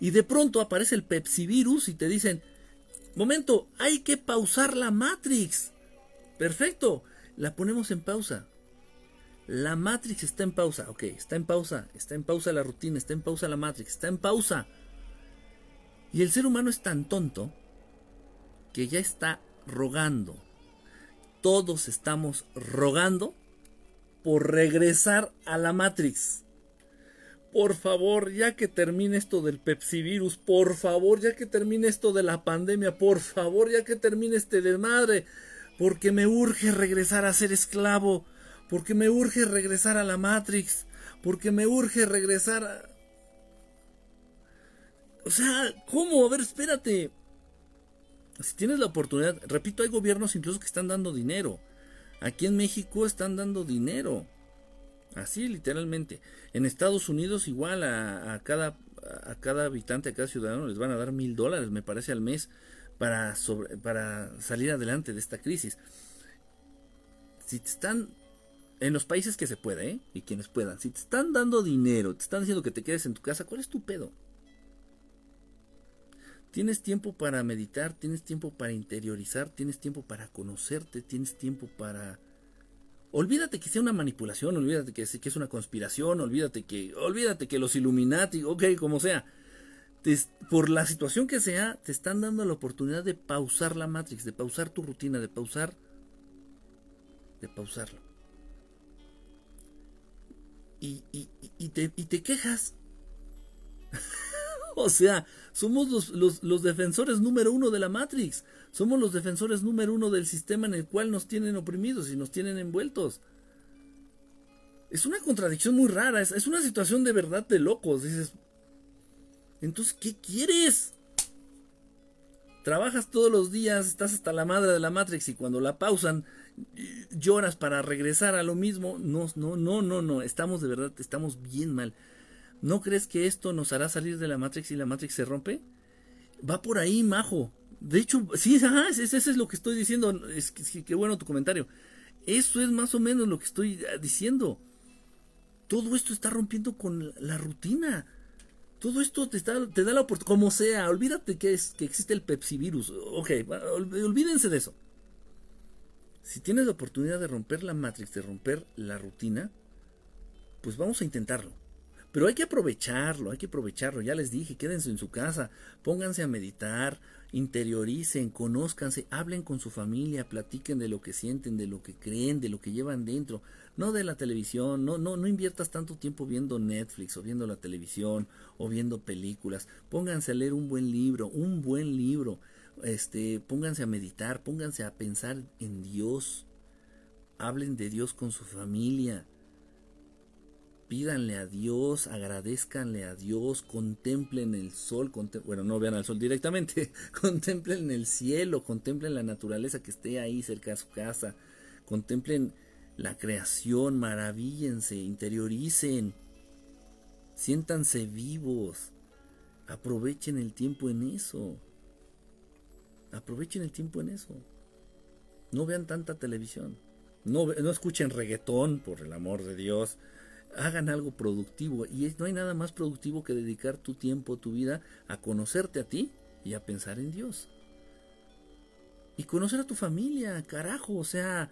Speaker 1: Y de pronto aparece el Pepsi virus y te dicen, momento, hay que pausar la Matrix. Perfecto la ponemos en pausa. La Matrix está en pausa, ok, está en pausa, está en pausa la rutina, está en pausa la Matrix, está en pausa. Y el ser humano es tan tonto que ya está rogando. Todos estamos rogando por regresar a la Matrix. Por favor, ya que termine esto del Pepsi virus, por favor, ya que termine esto de la pandemia, por favor, ya que termine este desmadre, porque me urge regresar a ser esclavo, porque me urge regresar a la Matrix, porque me urge regresar a... O sea, ¿cómo? A ver, espérate. Si tienes la oportunidad, repito, hay gobiernos incluso que están dando dinero. Aquí en México están dando dinero. Así, literalmente. En Estados Unidos igual a, cada, a cada habitante, a cada ciudadano les van a dar mil dólares, me parece, al mes para, para salir adelante de esta crisis. Si te están, en los países que se puede, ¿eh? y quienes puedan, si te están dando dinero, te están diciendo que te quedes en tu casa, ¿cuál es tu pedo? Tienes tiempo para meditar, tienes tiempo para interiorizar, tienes tiempo para conocerte, tienes tiempo para... Olvídate que sea una manipulación, olvídate que, que es una conspiración, olvídate que, olvídate que los Illuminati, ok, como sea por la situación que sea, te están dando la oportunidad de pausar la Matrix, de pausar tu rutina, de pausar, de pausarlo. Y, y, te, y te, quejas. o sea, somos los, los, los, defensores número uno de la Matrix. Somos los defensores número uno del sistema en el cual nos tienen oprimidos y nos tienen envueltos. Es una contradicción muy rara, es, es una situación de verdad de locos. Dices, entonces, ¿qué quieres? Trabajas todos los días, estás hasta la madre de la Matrix y cuando la pausan lloras para regresar a lo mismo. No, no, no, no, no, estamos de verdad, estamos bien mal. ¿No crees que esto nos hará salir de la Matrix y la Matrix se rompe? Va por ahí, majo. De hecho, sí, eso es lo que estoy diciendo. Es que, bueno tu comentario. Eso es más o menos lo que estoy ah, diciendo. Todo esto está rompiendo con la rutina. Todo esto te, te da la oportunidad, como sea, olvídate que, es, que existe el Pepsi virus. Ok, olvídense de eso. Si tienes la oportunidad de romper la Matrix, de romper la rutina, pues vamos a intentarlo. Pero hay que aprovecharlo, hay que aprovecharlo. Ya les dije, quédense en su casa, pónganse a meditar, interioricen, conózcanse, hablen con su familia, platiquen de lo que sienten, de lo que creen, de lo que llevan dentro no de la televisión, no, no, no inviertas tanto tiempo viendo Netflix o viendo la televisión o viendo películas. Pónganse a leer un buen libro, un buen libro. Este, pónganse a meditar, pónganse a pensar en Dios. Hablen de Dios con su familia. Pídanle a Dios, agradezcanle a Dios, contemplen el sol, bueno, no vean al sol directamente, contemplen el cielo, contemplen la naturaleza que esté ahí cerca de su casa, contemplen la creación, maravíllense, interioricen, siéntanse vivos, aprovechen el tiempo en eso. Aprovechen el tiempo en eso. No vean tanta televisión. No, no escuchen reggaetón, por el amor de Dios. Hagan algo productivo. Y no hay nada más productivo que dedicar tu tiempo, tu vida, a conocerte a ti y a pensar en Dios. Y conocer a tu familia, carajo. O sea,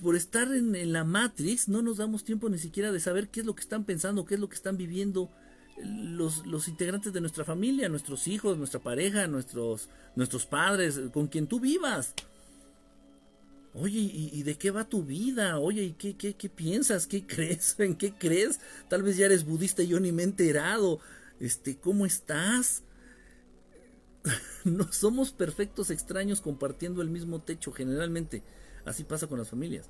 Speaker 1: por estar en, la Matrix no nos damos tiempo ni siquiera de saber qué es lo que están pensando, qué es lo que están viviendo los, los integrantes de nuestra familia, nuestros hijos, nuestra pareja, nuestros, nuestros padres, con quien tú vivas. Oye, ¿y, de qué va tu vida? Oye, ¿y qué, qué, qué piensas? ¿Qué crees? ¿En qué crees? Tal vez ya eres budista y yo ni me he enterado. Este, ¿cómo estás? no somos perfectos extraños compartiendo el mismo techo generalmente. Así pasa con las familias.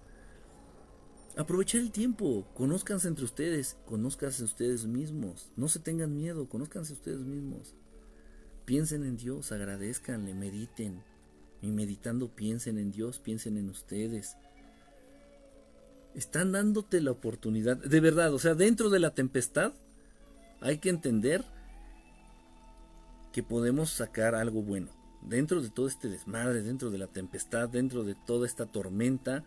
Speaker 1: Aprovechar el tiempo, conózcanse entre ustedes, conózcanse ustedes mismos, no se tengan miedo, conózcanse ustedes mismos. Piensen en Dios, agradezcanle, mediten. Y meditando piensen en Dios, piensen en ustedes. Están dándote la oportunidad, de verdad, o sea, dentro de la tempestad hay que entender que podemos sacar algo bueno dentro de todo este desmadre, dentro de la tempestad, dentro de toda esta tormenta,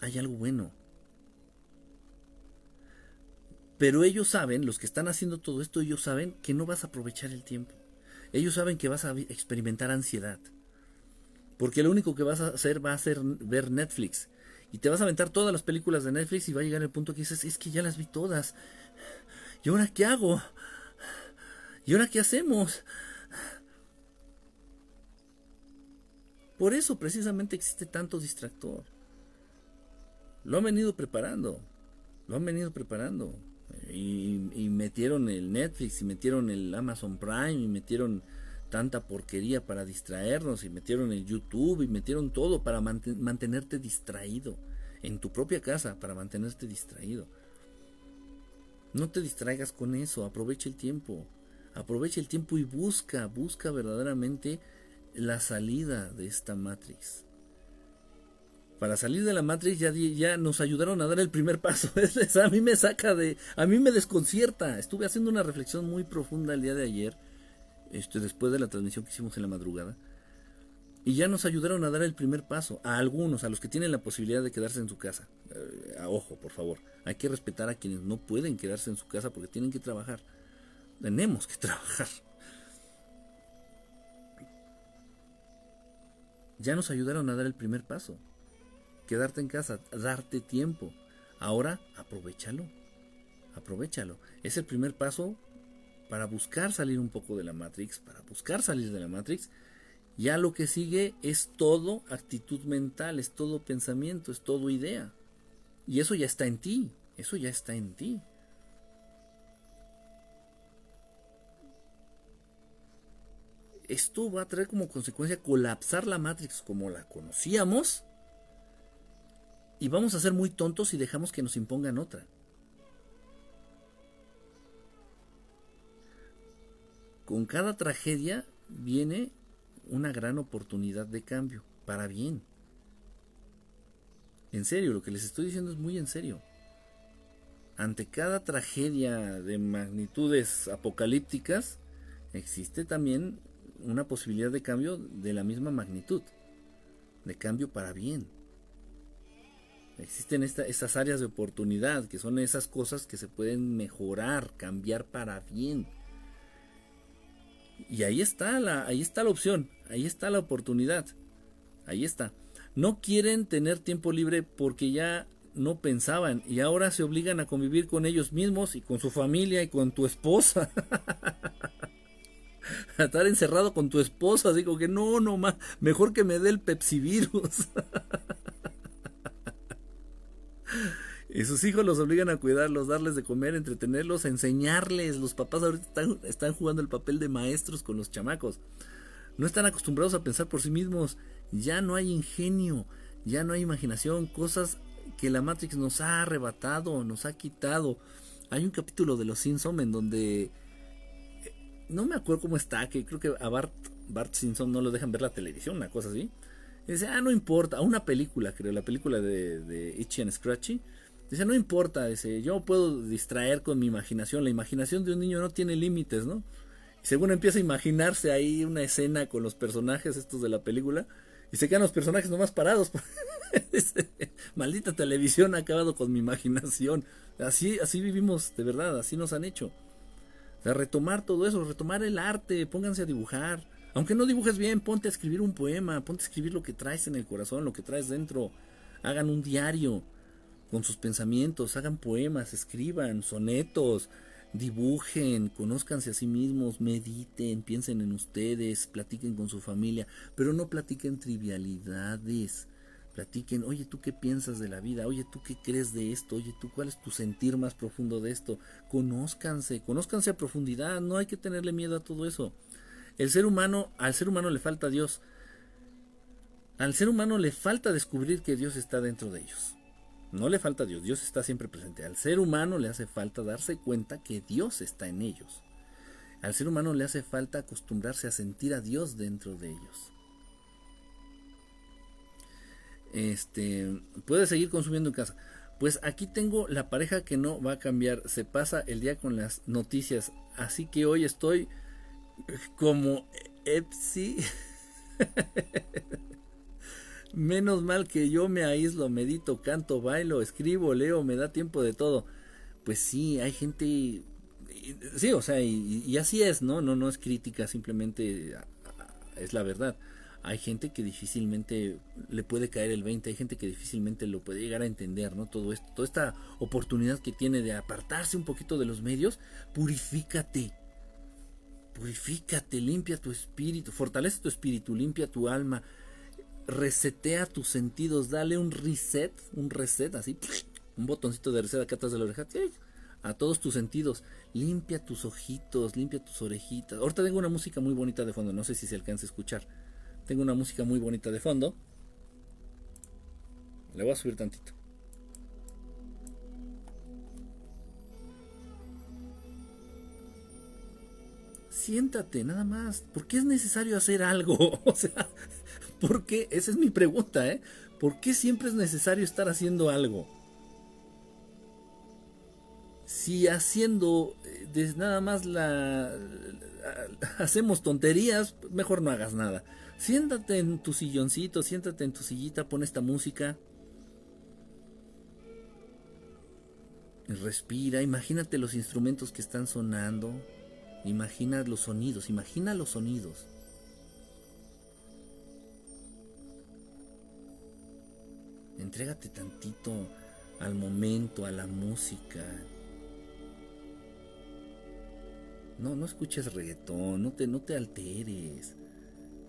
Speaker 1: hay algo bueno. Pero ellos saben, los que están haciendo todo esto, ellos saben que no vas a aprovechar el tiempo. Ellos saben que vas a experimentar ansiedad. Porque lo único que vas a hacer va a ser ver Netflix. Y te vas a aventar todas las películas de Netflix y va a llegar el punto que dices, es que ya las vi todas. ¿Y ahora qué hago? ¿Y ahora qué hacemos? Por eso precisamente existe tanto distractor. Lo han venido preparando. Lo han venido preparando. Y, metieron el Netflix, y metieron el Amazon Prime, y metieron tanta porquería para distraernos, y metieron el YouTube, y metieron todo para mantenerte distraído. En tu propia casa, para mantenerte distraído. No te distraigas con eso, aprovecha el tiempo. Aprovecha el tiempo y busca, busca verdaderamente la salida de esta Matrix. Para salir de la Matrix ya, ya nos ayudaron a dar el primer paso. a mí me saca de... A mí me desconcierta. Estuve haciendo una reflexión muy profunda el día de ayer, este, después de la transmisión que hicimos en la madrugada. Y ya nos ayudaron a dar el primer paso. A algunos, a los que tienen la posibilidad de quedarse en su casa. Eh, ojo, por favor. Hay que respetar a quienes no pueden quedarse en su casa porque tienen que trabajar. Tenemos que trabajar. ya nos ayudaron a dar el primer paso. Quedarte en casa, darte tiempo. Ahora, aprovechalo. Aprovechalo. Es el primer paso para buscar salir un poco de la Matrix, para buscar salir de la Matrix. Ya lo que sigue es todo actitud mental, es todo pensamiento, es todo idea. Y eso ya está en ti, eso ya está en ti. esto va a traer como consecuencia colapsar la Matrix como la conocíamos y vamos a ser muy tontos si dejamos que nos impongan otra. Con cada tragedia viene una gran oportunidad de cambio, para bien. En serio, lo que les estoy diciendo es muy en serio. Ante cada tragedia de magnitudes apocalípticas, existe también una posibilidad de cambio de la misma magnitud, de cambio para bien. Existen estas áreas de oportunidad, que son esas cosas que se pueden mejorar, cambiar para bien. Y ahí está la, ahí está la opción, ahí está la oportunidad, ahí está. No quieren tener tiempo libre porque ya no pensaban y ahora se obligan a convivir con ellos mismos y con su familia y con tu esposa. estar encerrado con tu esposa. Digo que no, no más, mejor que me dé el pepsivirus. y sus hijos los obligan a cuidarlos, darles de comer, entretenerlos, enseñarles. Los papás ahorita están, jugando el papel de maestros con los chamacos. No están acostumbrados a pensar por sí mismos. Ya no hay ingenio, ya no hay imaginación, cosas que la Matrix nos ha arrebatado, nos ha quitado. Hay un capítulo de Los Simpson en donde no me acuerdo cómo está, que creo que a Bart, Bart Simpson no lo dejan ver la televisión, una cosa así. dice, ah, no importa, una película, creo, la película de, de Itchy and Scratchy. Dice, no importa, dice, yo puedo distraer con mi imaginación. La imaginación de un niño no tiene límites, ¿no? según empieza a imaginarse ahí una escena con los personajes estos de la película y se quedan los personajes nomás parados. Maldita televisión ha acabado con mi imaginación. Así, así vivimos, de verdad, así nos han hecho. O retomar todo eso, retomar el arte, pónganse a dibujar. Aunque no dibujes bien, ponte a escribir un poema, ponte a escribir lo que traes en el corazón, lo que traes dentro. Hagan un diario con sus pensamientos, hagan poemas, escriban sonetos, dibujen, conózcanse a sí mismos, mediten, piensen en ustedes, platiquen con su familia, pero no platiquen trivialidades. Platiquen, oye, ¿tú qué piensas de la vida? Oye, ¿tú qué crees de esto? Oye, ¿tú cuál es tu sentir más profundo de esto? Conózcanse, conózcanse a profundidad, no hay que tenerle miedo a todo eso. El ser humano, al ser humano le falta Dios. Al ser humano le falta descubrir que Dios está dentro de ellos. No le falta Dios, Dios está siempre presente. Al ser humano le hace falta darse cuenta que Dios está en ellos. Al ser humano le hace falta acostumbrarse a sentir a Dios dentro de ellos. Este, puede seguir consumiendo en casa. Pues aquí tengo la pareja que no va a cambiar. Se pasa el día con las noticias. Así que hoy estoy como Epsi. Menos mal que yo me aíslo, medito, canto, bailo, escribo, leo, me da tiempo de todo. Pues sí, hay gente... Sí, o sea, y, así es, ¿no? No, no es crítica, simplemente es la verdad. Hay gente que difícilmente le puede caer el 20, hay gente que difícilmente lo puede llegar a entender, ¿no? Todo esto, toda esta oportunidad que tiene de apartarse un poquito de los medios, purifícate. Purifícate, limpia tu espíritu, fortalece tu espíritu, limpia tu alma, resetea tus sentidos, dale un reset, un reset así, un botoncito de reset acá atrás de la oreja, a todos tus sentidos, limpia tus ojitos, limpia tus orejitas. Ahorita tengo una música muy bonita de fondo, no sé si se alcanza a escuchar. Tengo una música muy bonita de fondo. Le voy a subir tantito. Siéntate, nada más. ¿Por qué es necesario hacer algo? O sea, ¿Por qué? Esa es mi pregunta, ¿eh? ¿Por qué siempre es necesario estar haciendo algo? Si haciendo eh, nada más la, hacemos tonterías, mejor no hagas nada. Siéntate en tu silloncito, siéntate en tu sillita, pon esta música. Respira, imagínate los instrumentos que están sonando. Imagina los sonidos, imagina los sonidos. Entrégate tantito al momento, a la música. No, no escuches reggaetón, no te, no te alteres.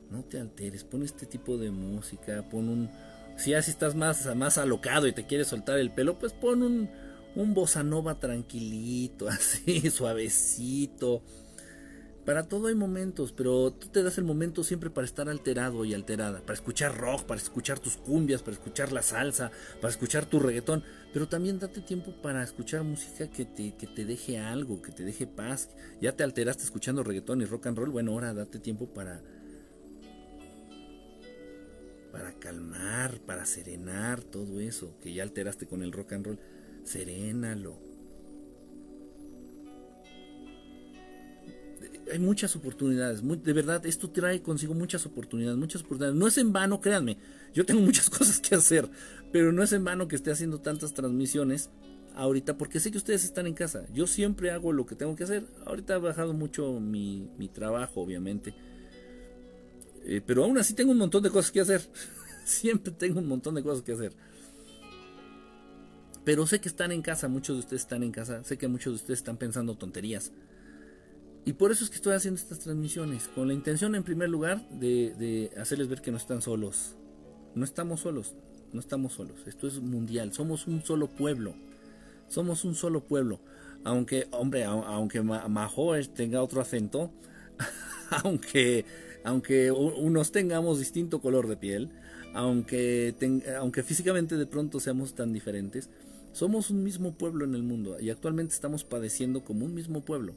Speaker 1: No te alteres, pon este tipo de música, pon un... Si así estás más, más alocado y te quieres soltar el pelo, pues pon un, un bossa nova tranquilito, así, suavecito para todo hay momentos, pero tú te das el momento siempre para estar alterado y alterada, para escuchar rock, para escuchar tus cumbias, para escuchar la salsa, para escuchar tu reggaetón, pero también date tiempo para escuchar música que te, que te deje algo, que te deje paz. Ya te alteraste escuchando reggaetón y rock and roll, bueno, ahora date tiempo para para calmar, para serenar todo eso que ya alteraste con el rock and roll, serénalo hay muchas oportunidades. de verdad, esto trae consigo muchas oportunidades, muchas oportunidades. No es en vano, créanme. Yo tengo muchas cosas que hacer, pero no es en vano que esté haciendo tantas transmisiones ahorita, porque sé que ustedes están en casa. Yo siempre hago lo que tengo que hacer. Ahorita ha bajado mucho mi, trabajo, obviamente. Eh, pero aún así tengo un montón de cosas que hacer. siempre tengo un montón de cosas que hacer. Pero sé que están en casa, muchos de ustedes están en casa. Sé que muchos de ustedes están pensando tonterías y por eso es que estoy haciendo estas transmisiones, con la intención en primer lugar de, hacerles ver que no están solos. No estamos solos, no estamos solos. Esto es mundial, somos un solo pueblo. Somos un solo pueblo. Aunque, hombre, aunque Mahoe tenga otro acento, aunque, aunque unos tengamos distinto color de piel, aunque, aunque físicamente de pronto seamos tan diferentes, somos un mismo pueblo en el mundo y actualmente estamos padeciendo como un mismo pueblo.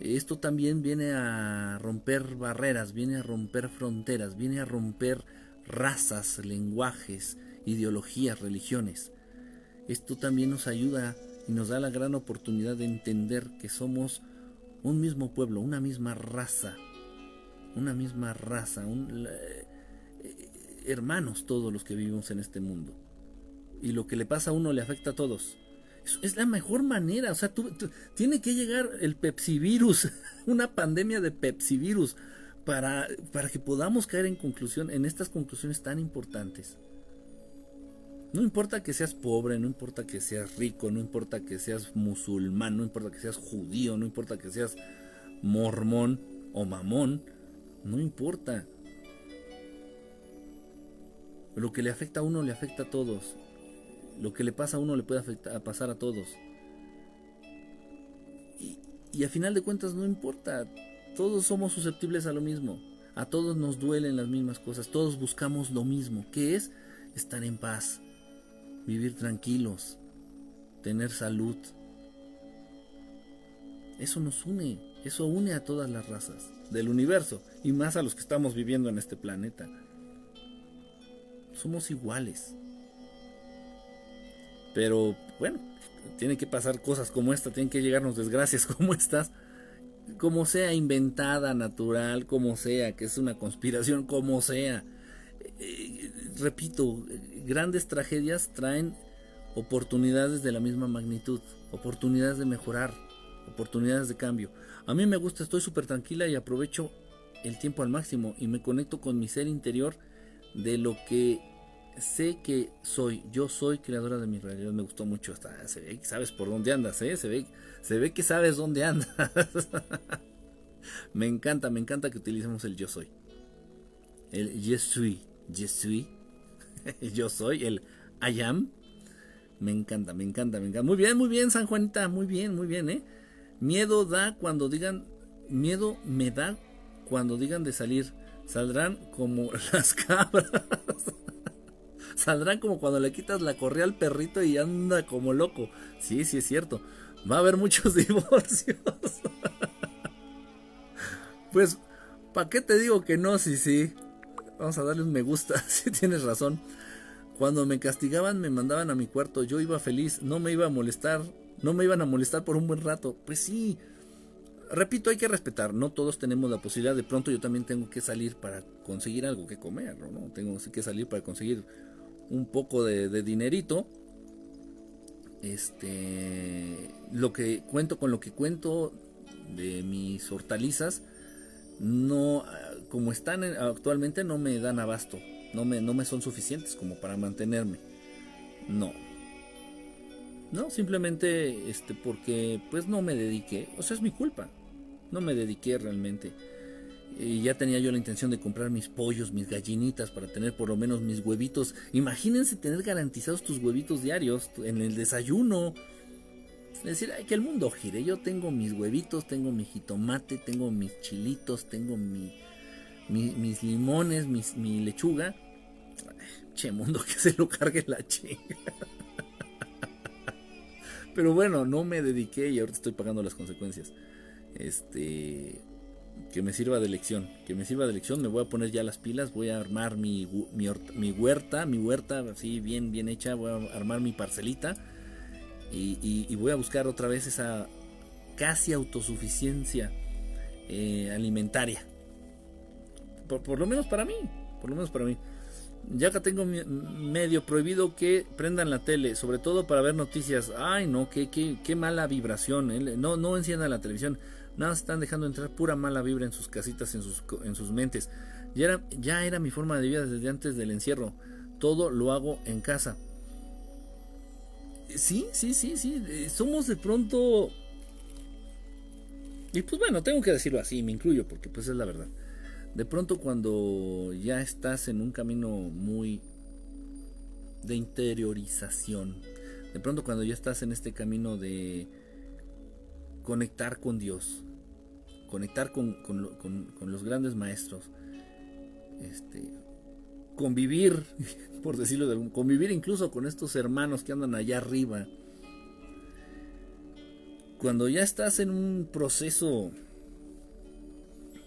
Speaker 1: Esto también viene a romper barreras, viene a romper fronteras, viene a romper razas, lenguajes, ideologías, religiones. Esto también nos ayuda y nos da la gran oportunidad de entender que somos un mismo pueblo, una misma raza, una misma raza, un, eh, hermanos todos los que vivimos en este mundo. Y lo que le pasa a uno le afecta a todos. Es, la mejor manera, o sea, tiene que llegar el pepsivirus, una pandemia de pepsivirus, para, para que podamos caer en conclusión, en estas conclusiones tan importantes. No importa que seas pobre, no importa que seas rico, no importa que seas musulmán, no importa que seas judío, no importa que seas mormón o mamón, no importa. Lo que le afecta a uno le afecta a todos. Lo que le pasa a uno le puede afectar, pasar a todos. Y, y a final de cuentas no importa. Todos somos susceptibles a lo mismo. A todos nos duelen las mismas cosas. Todos buscamos lo mismo, que es estar en paz, vivir tranquilos, tener salud. Eso nos une, eso une a todas las razas del universo y más a los que estamos viviendo en este planeta. Somos iguales. Pero bueno, tienen que pasar cosas como esta, tienen que llegarnos desgracias como estas, como sea inventada, natural, como sea, que es una conspiración, como sea. Eh, repito, grandes tragedias traen oportunidades de la misma magnitud, oportunidades de mejorar, oportunidades de cambio. A mí me gusta, estoy súper tranquila y aprovecho el tiempo al máximo y me conecto con mi ser interior de lo que sé que soy. Yo soy creadora de mi realidad. Me gustó mucho. Hasta se ve que sabes por dónde andas, ¿eh? Se ve, se ve que sabes dónde andas. me encanta, me encanta que utilicemos el yo soy. El je suis yo soy el I am. Me encanta, me encanta, me encanta. Muy bien, muy bien, San Juanita, muy bien, muy bien, ¿eh? Miedo da cuando digan, miedo me da cuando digan de salir. Saldrán como las cabras. Saldrán como cuando le quitas la correa al perrito y anda como loco. Sí, sí es cierto. Va a haber muchos divorcios. pues, ¿para qué te digo que no? Sí, sí. Vamos a darle un me gusta, si tienes razón. Cuando me castigaban me mandaban a mi cuarto, yo iba feliz, no me iba a molestar, no me iban a molestar por un buen rato. Pues sí, repito, hay que respetar, no todos tenemos la posibilidad, de pronto yo también tengo que salir para conseguir algo que comer, ¿no? Tengo que salir para conseguir un poco de, dinerito. Este, lo que cuento con lo que cuento de mis hortalizas, no como están actualmente no me dan abasto, no me, no me son suficientes como para mantenerme. No. No, simplemente este porque pues no me dediqué, o sea, es mi culpa. No me dediqué realmente. Y ya tenía yo la intención de comprar mis pollos, mis gallinitas para tener por lo menos mis huevitos. Imagínense tener garantizados tus huevitos diarios en el desayuno. Es decir, que el mundo gire. Yo tengo mis huevitos, tengo mi jitomate, tengo mis chilitos, tengo mi, mis limones, mi lechuga. che, mundo que se lo cargue la chinga. Pero bueno, no me dediqué y ahorita estoy pagando las consecuencias. Este. Que me sirva de lección. Que me sirva de lección. Me voy a poner ya las pilas. Voy a armar mi, mi, mi huerta. Mi huerta así bien, bien hecha. Voy a armar mi parcelita. Y, voy a buscar otra vez esa casi autosuficiencia eh, alimentaria por, lo menos para mí, por lo menos para mí. Ya que tengo medio prohibido que prendan la tele, sobre todo para ver noticias. Ay, no, qué, qué, qué mala vibración. ¿eh? No, no enciendan la televisión. Nada, están dejando entrar pura mala vibra en sus casitas, en sus, en sus mentes. Ya era, ya era mi forma de vida desde antes del encierro. Todo lo hago en casa. Sí, sí, sí, sí. Eh, somos de pronto... Y pues bueno, tengo que decirlo así, me incluyo, porque pues es la verdad. De pronto cuando ya estás en un camino muy de interiorización, de pronto cuando ya estás en este camino de conectar con Dios, conectar con, los grandes maestros, este, convivir, por decirlo de algún, convivir incluso con estos hermanos que andan allá arriba. Cuando ya estás en un proceso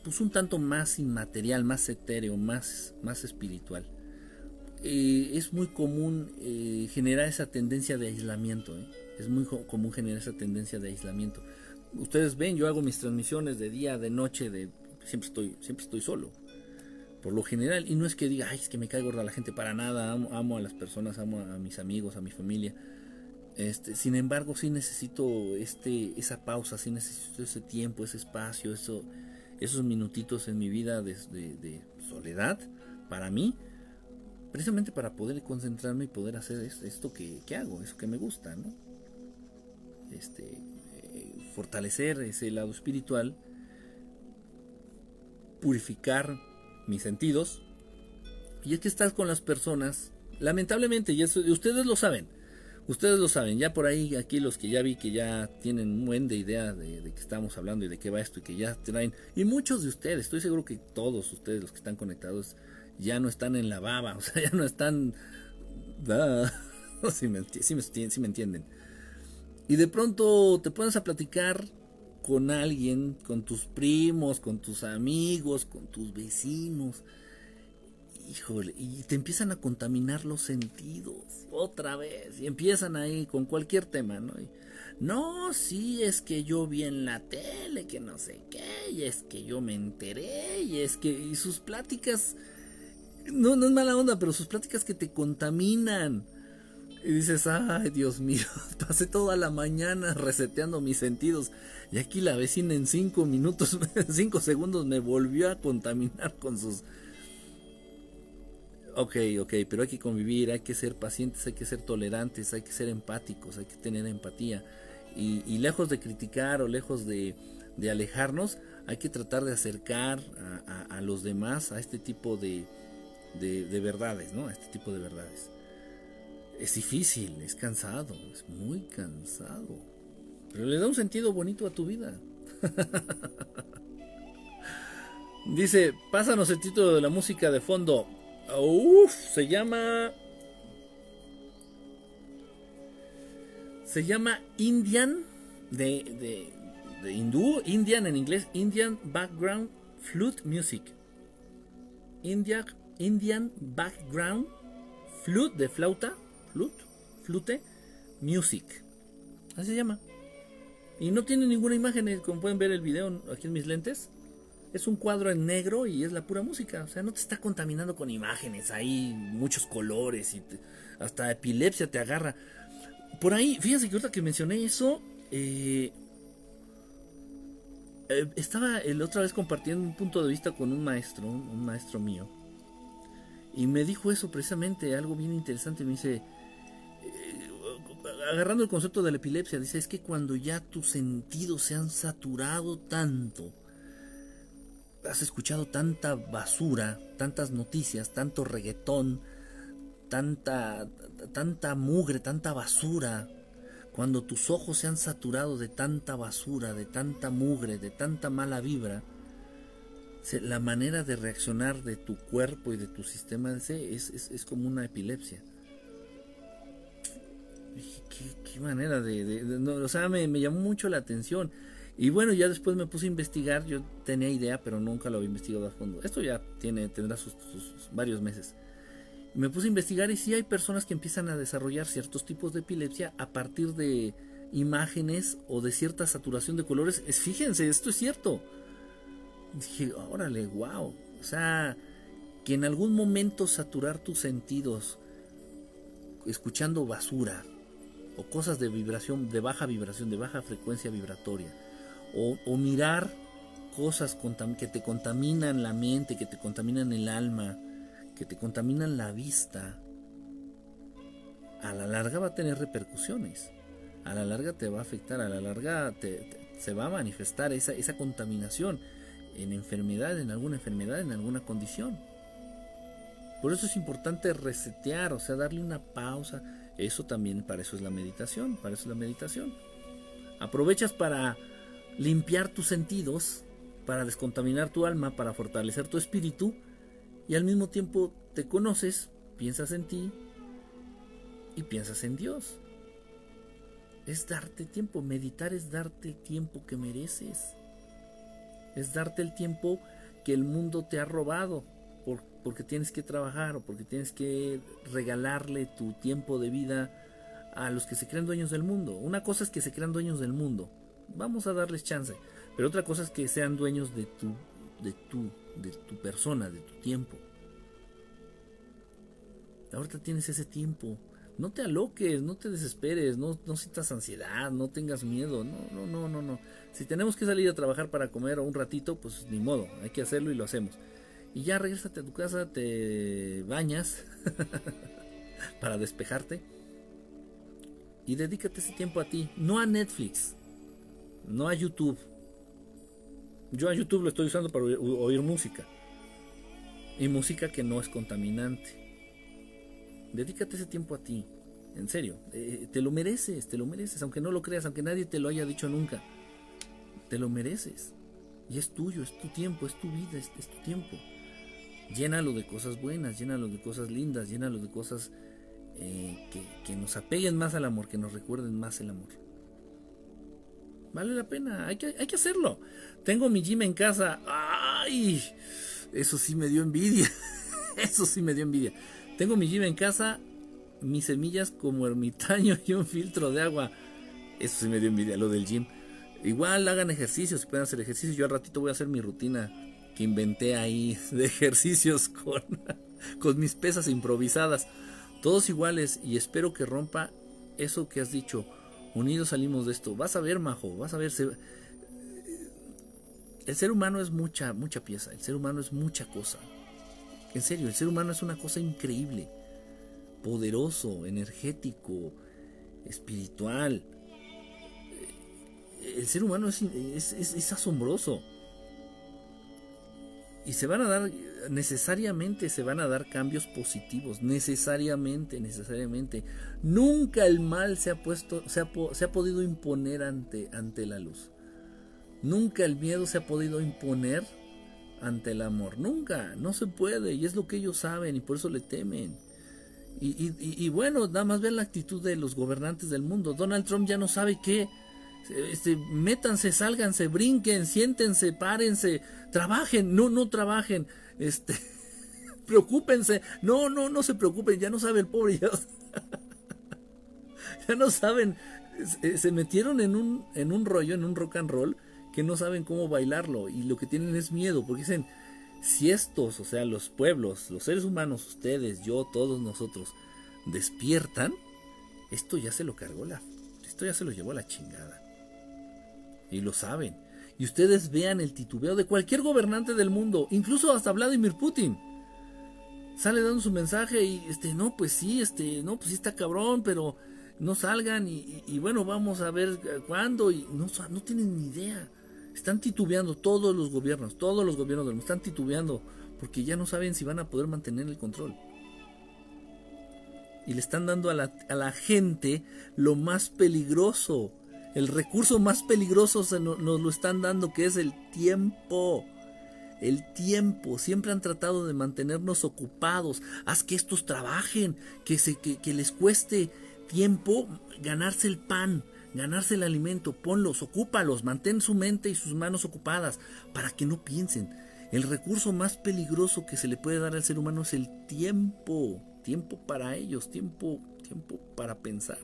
Speaker 1: pues un tanto más inmaterial, más etéreo, más, más espiritual. Eh, es muy común eh, generar esa tendencia de aislamiento. ¿eh? Es muy común generar esa tendencia de aislamiento. Ustedes ven, yo hago mis transmisiones de día, de noche, de siempre estoy, siempre estoy solo. Por lo general, y no es que diga, ay, es que me cae gorda la gente para nada, amo, amo a las personas, amo a mis amigos, a mi familia. Este, sin embargo, sí necesito este, esa pausa, sí necesito ese tiempo, ese espacio, eso, esos minutitos en mi vida de, de, soledad para mí, precisamente para poder concentrarme y poder hacer esto que, que hago, eso que me gusta, ¿no? Este, fortalecer ese lado espiritual, purificar mis sentidos, y es que estás con las personas, lamentablemente, y eso, ustedes lo saben, Ustedes lo saben, ya por ahí, aquí los que ya vi que ya tienen un buen de idea de, de que estamos hablando y de qué va esto y que ya traen, y muchos de ustedes, estoy seguro que todos ustedes los que están conectados ya no están en la baba, o sea, ya no están... si, me, si, me, entienden. Y de pronto te pones a platicar con alguien, con tus primos, con tus amigos, con tus vecinos híjole, y te empiezan a contaminar los sentidos otra vez, y empiezan ahí con cualquier tema, ¿no? no, sí, es que yo vi en la tele, que no sé qué, y es que yo me enteré, y es que, y sus pláticas, no, no es mala onda, pero sus pláticas que te contaminan. Y dices, ay, Dios mío, pasé toda la mañana reseteando mis sentidos. Y aquí la vecina en cinco minutos, cinco segundos me volvió a contaminar con sus Ok, ok, pero hay que convivir, hay que ser pacientes, hay que ser tolerantes, hay que ser empáticos, hay que tener empatía. Y, lejos de criticar o lejos de, alejarnos, hay que tratar de acercar a, los demás a este tipo de, de, verdades, ¿no? A este tipo de verdades. Es difícil, es cansado, es muy cansado. Pero le da un sentido bonito a tu vida. Dice, pásanos el título de la música de fondo. Uf, se llama. Se llama Indian, de, de, hindú, Indian en inglés, Indian Background Flute Music. India, Indian Background Flute de flauta, flute, flute, music. Así se llama. Y no tiene ninguna imagen, eh, como pueden ver el video aquí en mis lentes es un cuadro en negro y es la pura música. O sea, no te está contaminando con imágenes, hay muchos colores y hasta epilepsia te agarra. Por ahí, fíjense que ahorita que mencioné eso, eh, eh, estaba el otra vez compartiendo un punto de vista con un maestro, un, maestro mío, y me dijo eso precisamente, algo bien interesante. Me dice, agarrando el concepto de la epilepsia, dice, es que cuando ya tus sentidos se han saturado tanto, has escuchado tanta basura, tantas noticias, tanto reggaetón, tanta, tanta mugre, tanta basura, cuando tus ojos se han saturado de tanta basura, de tanta mugre, de tanta mala vibra, la manera de reaccionar de tu cuerpo y de tu sistema es, es, como una epilepsia. ¿Qué, manera de... o sea, me, llamó mucho la atención. Y bueno, ya después me puse a investigar, yo tenía idea, pero nunca lo había investigado a fondo. Esto ya tiene, tendrá sus, varios meses. Me puse a investigar y sí hay personas que empiezan a desarrollar ciertos tipos de epilepsia a partir de imágenes o de cierta saturación de colores. Es, fíjense, esto es cierto. Dije, órale, wow. O sea, que en algún momento saturar tus sentidos escuchando basura o cosas de vibración, de baja vibración, de baja frecuencia vibratoria o, mirar cosas que te contaminan la mente, que te contaminan el alma, que te contaminan la vista, a la larga va a tener repercusiones. A la larga te va a afectar, a la larga se va a manifestar esa, esa contaminación en enfermedad, en alguna enfermedad, en alguna condición. Por eso es importante resetear, o sea, darle una pausa. Eso también, para eso es la meditación, para eso es la meditación. Aprovechas para limpiar tus sentidos, para descontaminar tu alma, para fortalecer tu espíritu y al mismo tiempo te conoces, piensas en ti y piensas en Dios. Es darte tiempo, meditar es darte el tiempo que mereces. Es darte el tiempo que el mundo te ha robado porque tienes que trabajar o porque tienes que regalarle tu tiempo de vida a los que se crean dueños del mundo. Una cosa es que se crean dueños del mundo vamos a darles chance. Pero otra cosa es que sean dueños de tu, de tu, de tu persona, de tu tiempo. Ahorita tienes ese tiempo. No te aloques, no te desesperes, no, no sientas ansiedad, no tengas miedo. No, no, no, no, no. Si tenemos que salir a trabajar para comer un ratito, pues ni modo, hay que hacerlo y lo hacemos. Y ya regresate a tu casa, te bañas para despejarte. Y dedícate ese tiempo a ti, no a Netflix, no a YouTube. Yo a YouTube lo estoy usando para oír, música. Y música que no es contaminante. Dedícate ese tiempo a ti. En serio, eh, te lo mereces, te lo mereces, aunque no lo creas, aunque nadie te lo haya dicho nunca. Te lo mereces. Y es tuyo, es tu tiempo, es tu vida, es tu tiempo. Llénalo de cosas buenas, llénalo de cosas lindas, llénalo de cosas eh, que, nos apeguen más al amor, que nos recuerden más el amor. Vale la pena, hay que, hay que hacerlo. Tengo mi gym en casa. ¡Ay! Eso sí me dio envidia. Eso sí me dio envidia. Tengo mi gym en casa, mis semillas como ermitaño y un filtro de agua. Eso sí me dio envidia, lo del gym. Igual hagan ejercicios, pueden hacer ejercicios. Yo al ratito voy a hacer mi rutina que inventé ahí de ejercicios con, con mis pesas improvisadas todos iguales y espero que rompa eso que has dicho. Unidos salimos de esto. Vas a ver, Majo, vas a ver. El ser humano es mucha, mucha pieza. El ser humano es mucha cosa. En serio, el ser humano es una cosa increíble. Poderoso, energético, espiritual. El ser humano es, es asombroso. Y se van a dar, necesariamente se van a dar cambios positivos, necesariamente, necesariamente. Nunca el mal se ha puesto, se ha, se ha podido imponer ante, ante la luz. Nunca el miedo se ha podido imponer ante el amor. Nunca, no se puede. Y es lo que ellos saben y por eso le temen. Y, y, y, bueno, nada más ver la actitud de los gobernantes del mundo. Donald Trump ya no sabe qué este, métanse, sálganse, brinquen, siéntense, párense, trabajen, no, no trabajen, este, preocúpense, no, no, no se preocupen, ya no sabe el pobre, ya, no saben, se, metieron en un, en un rollo, en un rock and roll, que no saben cómo bailarlo y lo que tienen es miedo, porque dicen, si estos, o sea, los pueblos, los seres humanos, ustedes, yo, todos nosotros, despiertan, esto ya se lo cargó la, esto ya se lo llevó a la chingada y lo saben. Y ustedes vean el titubeo de cualquier gobernante del mundo, incluso hasta Vladimir Putin. Sale dando su mensaje y este, no, pues sí, este, no, pues sí está cabrón, pero no salgan y, bueno, vamos a ver cuándo y no, no tienen ni idea. Están titubeando todos los gobiernos, todos los gobiernos del mundo están titubeando porque ya no saben si van a poder mantener el control. Y le están dando a la, a la gente lo más peligroso, el recurso más peligroso se nos, lo están dando, que es el tiempo. El tiempo. Siempre han tratado de mantenernos ocupados. Haz que estos trabajen, que, se, que, les cueste tiempo ganarse el pan, ganarse el alimento. Ponlos, ocúpalos, mantén su mente y sus manos ocupadas para que no piensen. El recurso más peligroso que se le puede dar al ser humano es el tiempo. Tiempo para ellos, tiempo, tiempo para pensar.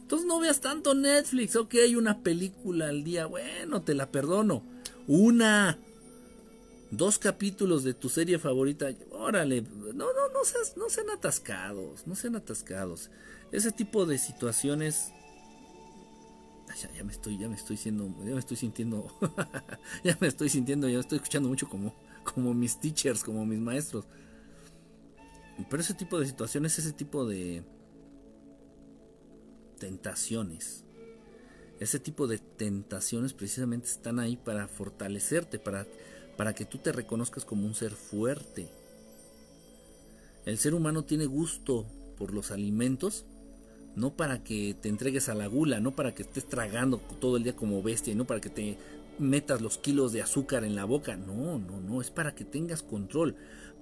Speaker 1: Entonces no veas tanto Netflix, ok, una película al día, bueno, te la perdono. Una, dos capítulos de tu serie favorita, órale, no, no, no, seas, no sean atascados, no sean atascados. Ese tipo de situaciones, ya, ya me estoy, ya me estoy siendo, ya me estoy sintiendo, ya me estoy sintiendo, ya me estoy escuchando mucho como, como mis teachers, como mis maestros. Pero ese tipo de situaciones, ese tipo de, tentaciones. Ese tipo de tentaciones precisamente están ahí para fortalecerte, para, para que tú te reconozcas como un ser fuerte. El ser humano tiene gusto por los alimentos, no para que te entregues a la gula, no para que estés tragando todo el día como bestia, no para que te metas los kilos de azúcar en la boca, no, no, no, es para que tengas control,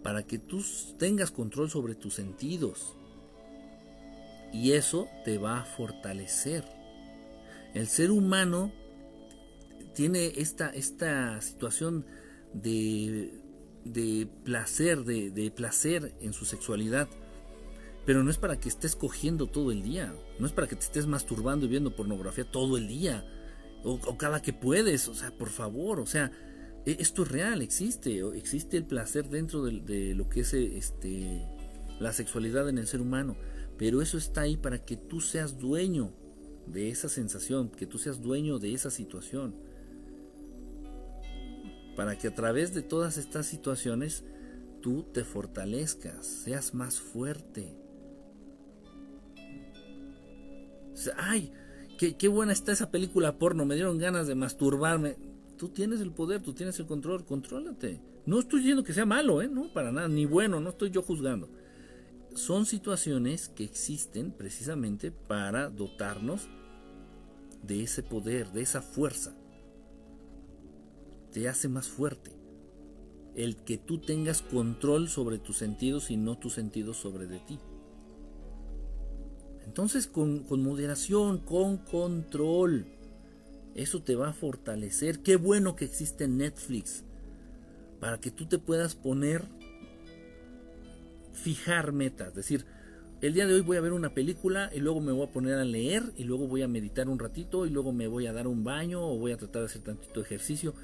Speaker 1: para que tú tengas control sobre tus sentidos. Y eso te va a fortalecer. El ser humano tiene esta, esta situación de, de placer, de, placer en su sexualidad. Pero no es para que estés cogiendo todo el día. No es para que te estés masturbando y viendo pornografía todo el día. O, cada que puedes, o sea, por favor, o sea, e, esto es real, existe, existe el placer dentro de, de lo que es este, la sexualidad en el ser humano, pero eso está ahí para que tú seas dueño de esa sensación, que tú seas dueño de esa situación, para que a través de todas estas situaciones tú te fortalezcas, seas más fuerte. ay, qué, buena está esa película porno, me dieron ganas de masturbarme. Tú tienes el poder, tú tienes el control, contrólate. No estoy diciendo que sea malo, ¿eh? No, para nada, ni bueno, no estoy yo juzgando. Son situaciones que existen precisamente para dotarnos de ese poder, de esa fuerza. Te hace más fuerte. El que tú tengas control sobre tus sentidos y no tus sentidos sobre de ti. Entonces con, moderación, con control. Eso te va a fortalecer. Qué bueno que existe Netflix. Para que tú te puedas poner, fijar metas. Decir, el día de hoy voy a ver una película y luego me voy a poner a leer y luego voy a meditar un ratito y luego me voy a dar un baño o voy a tratar de hacer tantito ejercicio.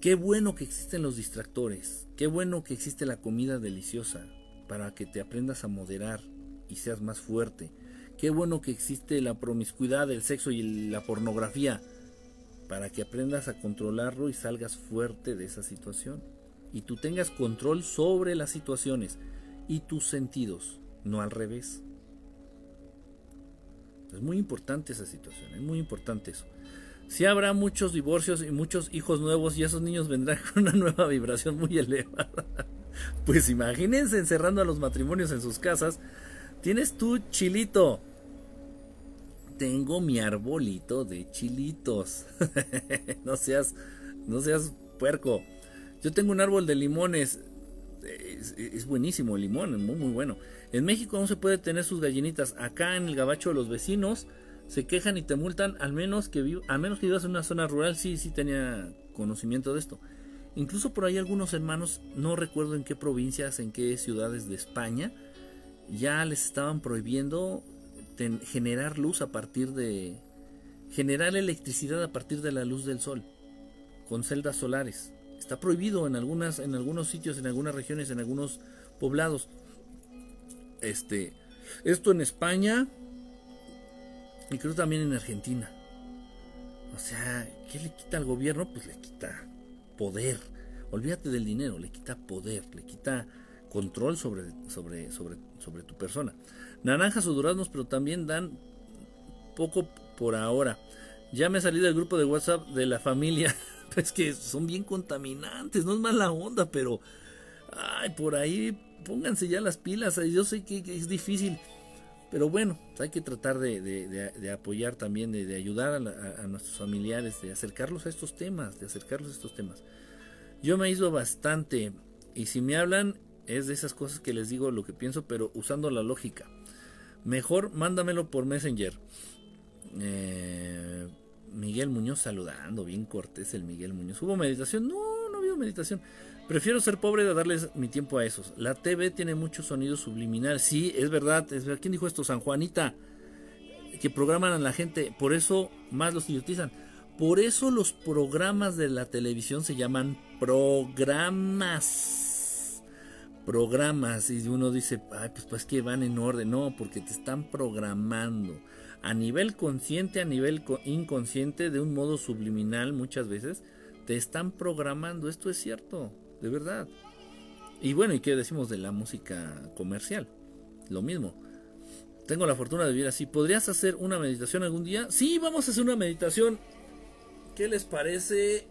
Speaker 1: Qué bueno que existen los distractores. Qué bueno que existe la comida deliciosa para que te aprendas a moderar y seas más fuerte. Qué bueno que existe la promiscuidad, el sexo y la pornografía para que aprendas a controlarlo y salgas fuerte de esa situación. Y tú tengas control sobre las situaciones y tus sentidos, no al revés. Es muy importante esa situación, es muy importante eso. Si habrá muchos divorcios y muchos hijos nuevos y esos niños vendrán con una nueva vibración muy elevada. Pues imagínense encerrando a los matrimonios en sus casas. Tienes tu chilito, tengo mi arbolito de chilitos. no seas, no seas puerco. Yo tengo un árbol de limones. Es, buenísimo el limón, muy muy bueno. En México no se puede tener sus gallinitas. Acá en el gabacho los vecinos se quejan y te multan al menos que a menos que vivas en una zona rural. Sí, sí tenía conocimiento de esto. Incluso por ahí algunos hermanos, no recuerdo en qué provincias, en qué ciudades de España, ya les estaban prohibiendo generar luz a partir de generar electricidad a partir de la luz del sol con celdas solares. Está prohibido en algunas en algunos sitios, en algunas regiones, en algunos poblados. Este esto en España y creo también en Argentina. O sea, ¿qué le quita al gobierno? Pues le quita poder. Olvídate del dinero, le quita poder, le quita control sobre, sobre, sobre, sobre tu persona naranjas o duraznos, pero también dan poco por ahora. Ya me salí del grupo de WhatsApp de la familia. Es que son bien contaminantes, no es mala onda, pero ay, por ahí pónganse ya las pilas. Yo sé que, es difícil, pero bueno, hay que tratar de, apoyar también, de, ayudar a, nuestros familiares, de acercarlos a estos temas, de acercarlos a estos temas. Yo me ido bastante y si me hablan es de esas cosas que les digo lo que pienso, pero usando la lógica. Mejor mándamelo por Messenger. Eh, Miguel Muñoz saludando, bien cortés el Miguel Muñoz. ¿Hubo meditación? No, no hubo meditación. Prefiero ser pobre de darles mi tiempo a esos. La TV tiene mucho sonido subliminal. Sí, es verdad. Es verdad. ¿Quién dijo esto? San Juanita. Que programan a la gente. Por eso más los idiotizan. Por eso los programas de la televisión se llaman programas programas y uno dice, ay, pues, pues que van en orden. No, porque te están programando a nivel consciente, a nivel inconsciente, de un modo subliminal muchas veces, te están programando. Esto es cierto, de verdad. Y bueno, ¿y qué decimos de la música comercial? Lo mismo. Tengo la fortuna de vivir así. ¿Podrías hacer una meditación algún día? Sí, vamos a hacer una meditación. ¿Qué les parece?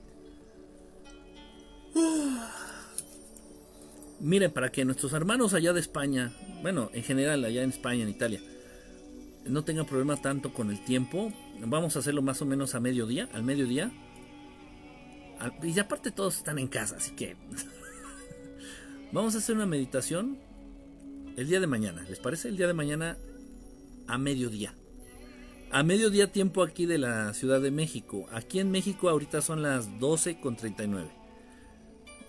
Speaker 1: Miren, para que nuestros hermanos allá de España, bueno, en general allá en España, en Italia, no tengan problema tanto con el tiempo, vamos a hacerlo más o menos a mediodía, al mediodía. Y aparte todos están en casa, así que vamos a hacer una meditación el día de mañana, ¿les parece? El día de mañana a mediodía. A mediodía tiempo aquí de la Ciudad de México. Aquí en México ahorita son las 12 con 39.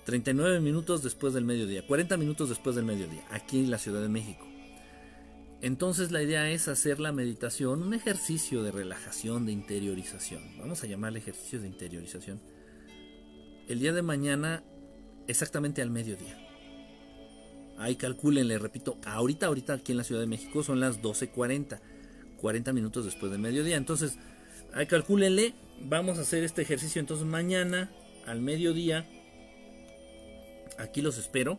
Speaker 1: 39 minutos después del mediodía, 40 minutos después del mediodía, aquí en la Ciudad de México. Entonces la idea es hacer la meditación un ejercicio de relajación, de interiorización. Vamos a llamarle ejercicio de interiorización. El día de mañana, exactamente al mediodía. Ahí calculen, repito, ahorita, ahorita aquí en la Ciudad de México son las 12.40, 40 minutos después del mediodía. Entonces, ahí calcúlenle, vamos a hacer este ejercicio entonces mañana al mediodía. Aquí los espero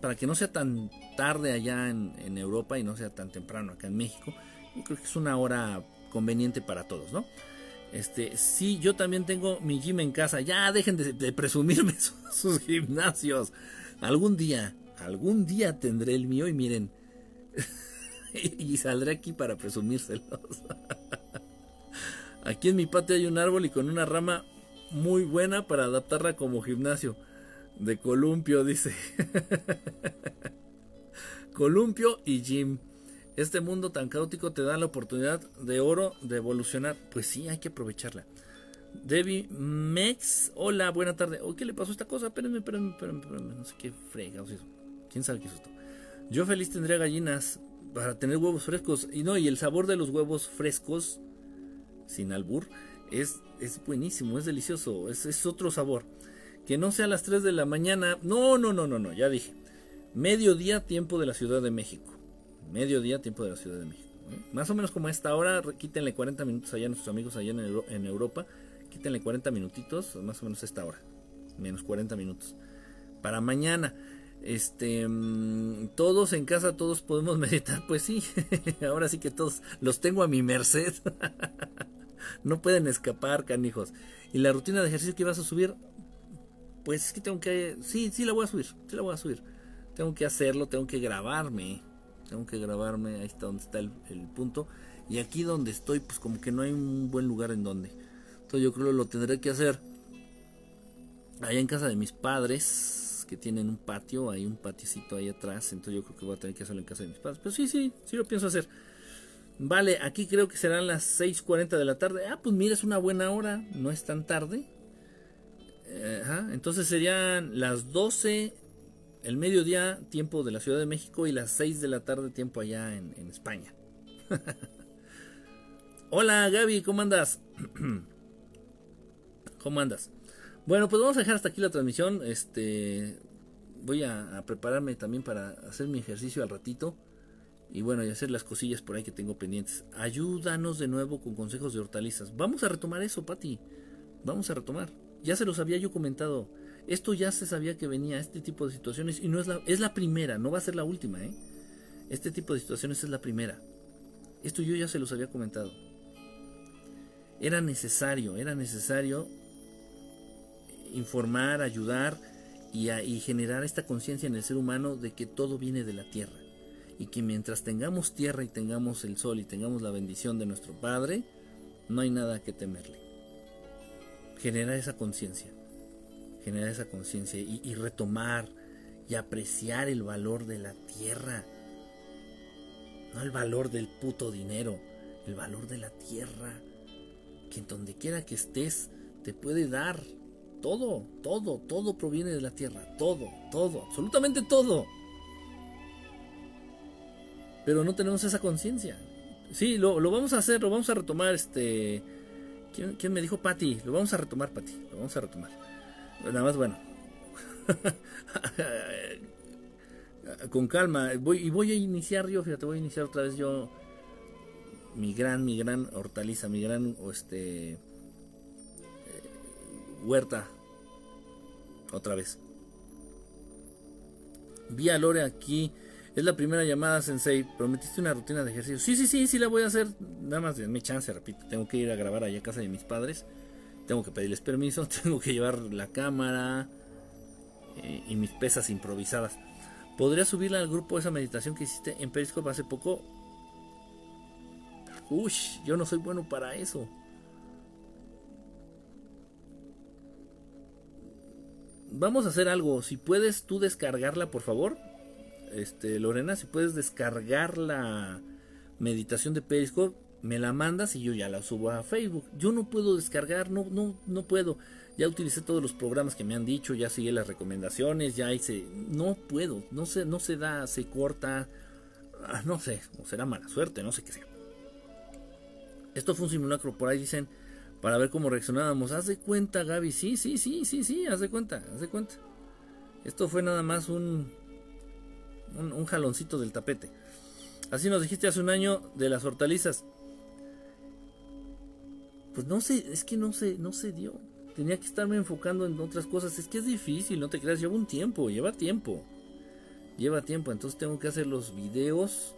Speaker 1: para que no sea tan tarde allá en, Europa y no sea tan temprano acá en México. Yo creo que es una hora conveniente para todos, ¿no? Este, sí, yo también tengo mi gym en casa. Ya dejen de, presumirme sus, gimnasios. Algún día, algún día tendré el mío y miren. y saldré aquí para presumírselos. aquí en mi patio hay un árbol y con una rama muy buena para adaptarla como gimnasio. De columpio, dice. columpio y Jim. Este mundo tan caótico te da la oportunidad de oro de evolucionar. Pues sí, hay que aprovecharla. Debbie Mex, hola, buena tarde. Oh, ¿Qué le pasó a esta cosa? Espérenme, espérenme, espérenme, No sé qué frega eso. ¿Quién sabe qué es esto? Yo feliz tendría gallinas para tener huevos frescos. Y no, y el sabor de los huevos frescos, sin albur, es, es buenísimo, es delicioso, es, es otro sabor. Que no sea a las 3 de la mañana. No, no, no, no, no, ya dije. Mediodía, tiempo de la Ciudad de México. Mediodía, tiempo de la Ciudad de México. ¿eh? Más o menos como a esta hora, quítenle 40 minutos allá a nuestros amigos allá en, Europa. Quítenle 40 minutitos, más o menos esta hora. Menos 40 minutos. Para mañana. Este, mm, todos en casa, todos podemos meditar. Pues sí, ahora sí que todos los tengo a mi merced. no pueden escapar, canijos. Y la rutina de ejercicio que vas a subir, pues es que tengo que, sí, sí la voy a subir, sí la voy a subir. Tengo que hacerlo, tengo que grabarme, tengo que grabarme, ahí está donde está el, punto. Y aquí donde estoy, pues como que no hay un buen lugar en donde. Entonces yo creo que lo tendré que hacer allá en casa de mis padres, que tienen un patio, hay un patiecito ahí atrás. Entonces yo creo que voy a tener que hacerlo en casa de mis padres. Pero sí, sí, sí lo pienso hacer. Vale, aquí creo que serán las 6.40 de la tarde. Ah, pues mira, es una buena hora, no es tan tarde entonces serían las 12, el mediodía, tiempo de la Ciudad de México, y las 6 de la tarde, tiempo allá en, España. Hola Gaby, ¿cómo andas? ¿Cómo andas? Bueno, pues vamos a dejar hasta aquí la transmisión. Este, voy a, prepararme también para hacer mi ejercicio al ratito. Y bueno, hacer las cosillas por ahí que tengo pendientes. Ayúdanos de nuevo con consejos de hortalizas. Vamos a retomar eso, Pati. Vamos a retomar. Ya se los había yo comentado. Esto ya se sabía que venía este tipo de situaciones y no es la, es la primera, no va a ser la última, ¿eh? Este tipo de situaciones es la primera. Esto yo ya se los había comentado. Era necesario, era necesario informar, ayudar y, y generar esta conciencia en el ser humano de que todo viene de la tierra. Y que mientras tengamos tierra y tengamos el sol y tengamos la bendición de nuestro Padre, no hay nada que temerle generar esa conciencia, generar esa conciencia y, retomar y apreciar el valor de la tierra, no el valor del puto dinero, el valor de la tierra, que en donde quiera que estés te puede dar todo, todo, todo proviene de la tierra, todo, todo, absolutamente todo. Pero no tenemos esa conciencia. Sí, lo, lo, vamos a hacer, lo vamos a retomar este ¿Quién, me dijo Pati? Lo vamos a retomar, Pati. Lo vamos a retomar. Nada más, bueno. Con calma. Voy, y voy a iniciar yo, fíjate, voy a iniciar otra vez yo mi gran, mi gran hortaliza, mi gran este eh, huerta. Otra vez. Vi a Lore aquí es la primera llamada, Sensei. Prometiste una rutina de ejercicio. Sí, sí, sí, sí la voy a hacer. Nada más mi chance, repito. Tengo que ir a grabar allá a casa de mis padres. Tengo que pedirles permiso. Tengo que llevar la cámara eh, y mis pesas improvisadas. ¿Podría subirla al grupo esa meditación que hiciste en Periscope hace poco? Uy, yo no soy bueno para eso. Vamos a hacer algo. Si puedes tú descargarla, por favor este, Lorena, si puedes descargar la meditación de Periscope, me la mandas y yo ya la subo a Facebook. Yo no puedo descargar, no, no, no puedo. Ya utilicé todos los programas que me han dicho, ya seguí las recomendaciones, ya hice, no puedo, no se, no se da, se corta. Ah, no sé, o será mala suerte, no sé qué sea. Esto fue un simulacro, por ahí dicen, para ver cómo reaccionábamos. Haz de cuenta, Gaby. Sí, sí, sí, sí, sí, haz de cuenta, haz de cuenta. Esto fue nada más un, un, jaloncito del tapete. Así nos dijiste hace un año de las hortalizas. Pues no sé, es que no se, no se dio. Tenía que estarme enfocando en otras cosas. Es que es difícil, no te creas, lleva un tiempo, lleva tiempo. Lleva tiempo, entonces tengo que hacer los videos.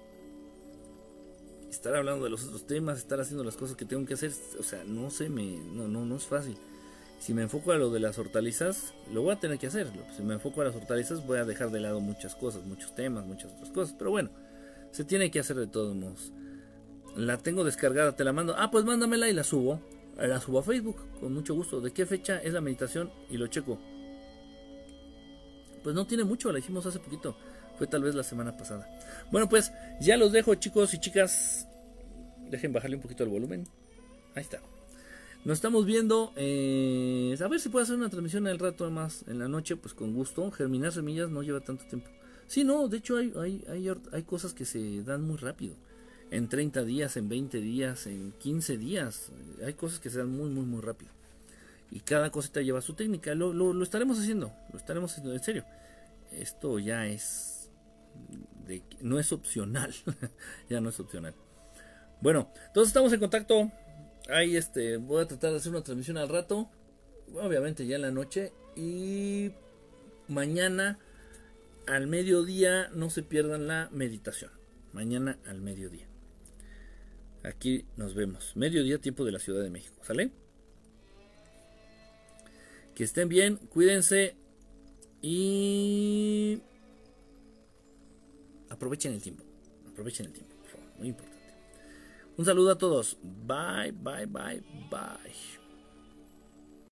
Speaker 1: Estar hablando de los otros temas, estar haciendo las cosas que tengo que hacer. O sea, no sé, me, no, no, no es fácil. Si me enfoco a lo de las hortalizas, lo voy a tener que hacer. Si me enfoco a las hortalizas, voy a dejar de lado muchas cosas, muchos temas, muchas otras cosas. Pero bueno, se tiene que hacer de todos modos. La tengo descargada, te la mando. Ah, pues mándamela y la subo. La subo a Facebook, con mucho gusto. ¿De qué fecha es la meditación? Y lo checo. Pues no tiene mucho, la hicimos hace poquito. Fue tal vez la semana pasada. Bueno, pues ya los dejo, chicos y chicas. Dejen bajarle un poquito el volumen. Ahí está. Nos estamos viendo. Eh, a ver si puedo hacer una transmisión al rato más en la noche, pues con gusto. Germinar semillas no lleva tanto tiempo. Sí, no, de hecho hay, hay, hay, hay cosas que se dan muy rápido. En 30 días, en 20 días, en 15 días. Hay cosas que se dan muy, muy, muy rápido. Y cada cosita lleva su técnica. Lo, lo, estaremos haciendo. Lo estaremos haciendo en serio. Esto ya es. No es opcional. ya no es opcional. Bueno, entonces estamos en contacto. Ahí este, voy a tratar de hacer una transmisión al rato. Obviamente ya en la noche. Y mañana al mediodía no se pierdan la meditación. Mañana al mediodía. Aquí nos vemos. Mediodía tiempo de la Ciudad de México. ¿Sale? Que estén bien, cuídense y aprovechen el tiempo. Aprovechen el tiempo, por favor. Muy importante. Un saludo a todos. Bye, bye, bye, bye.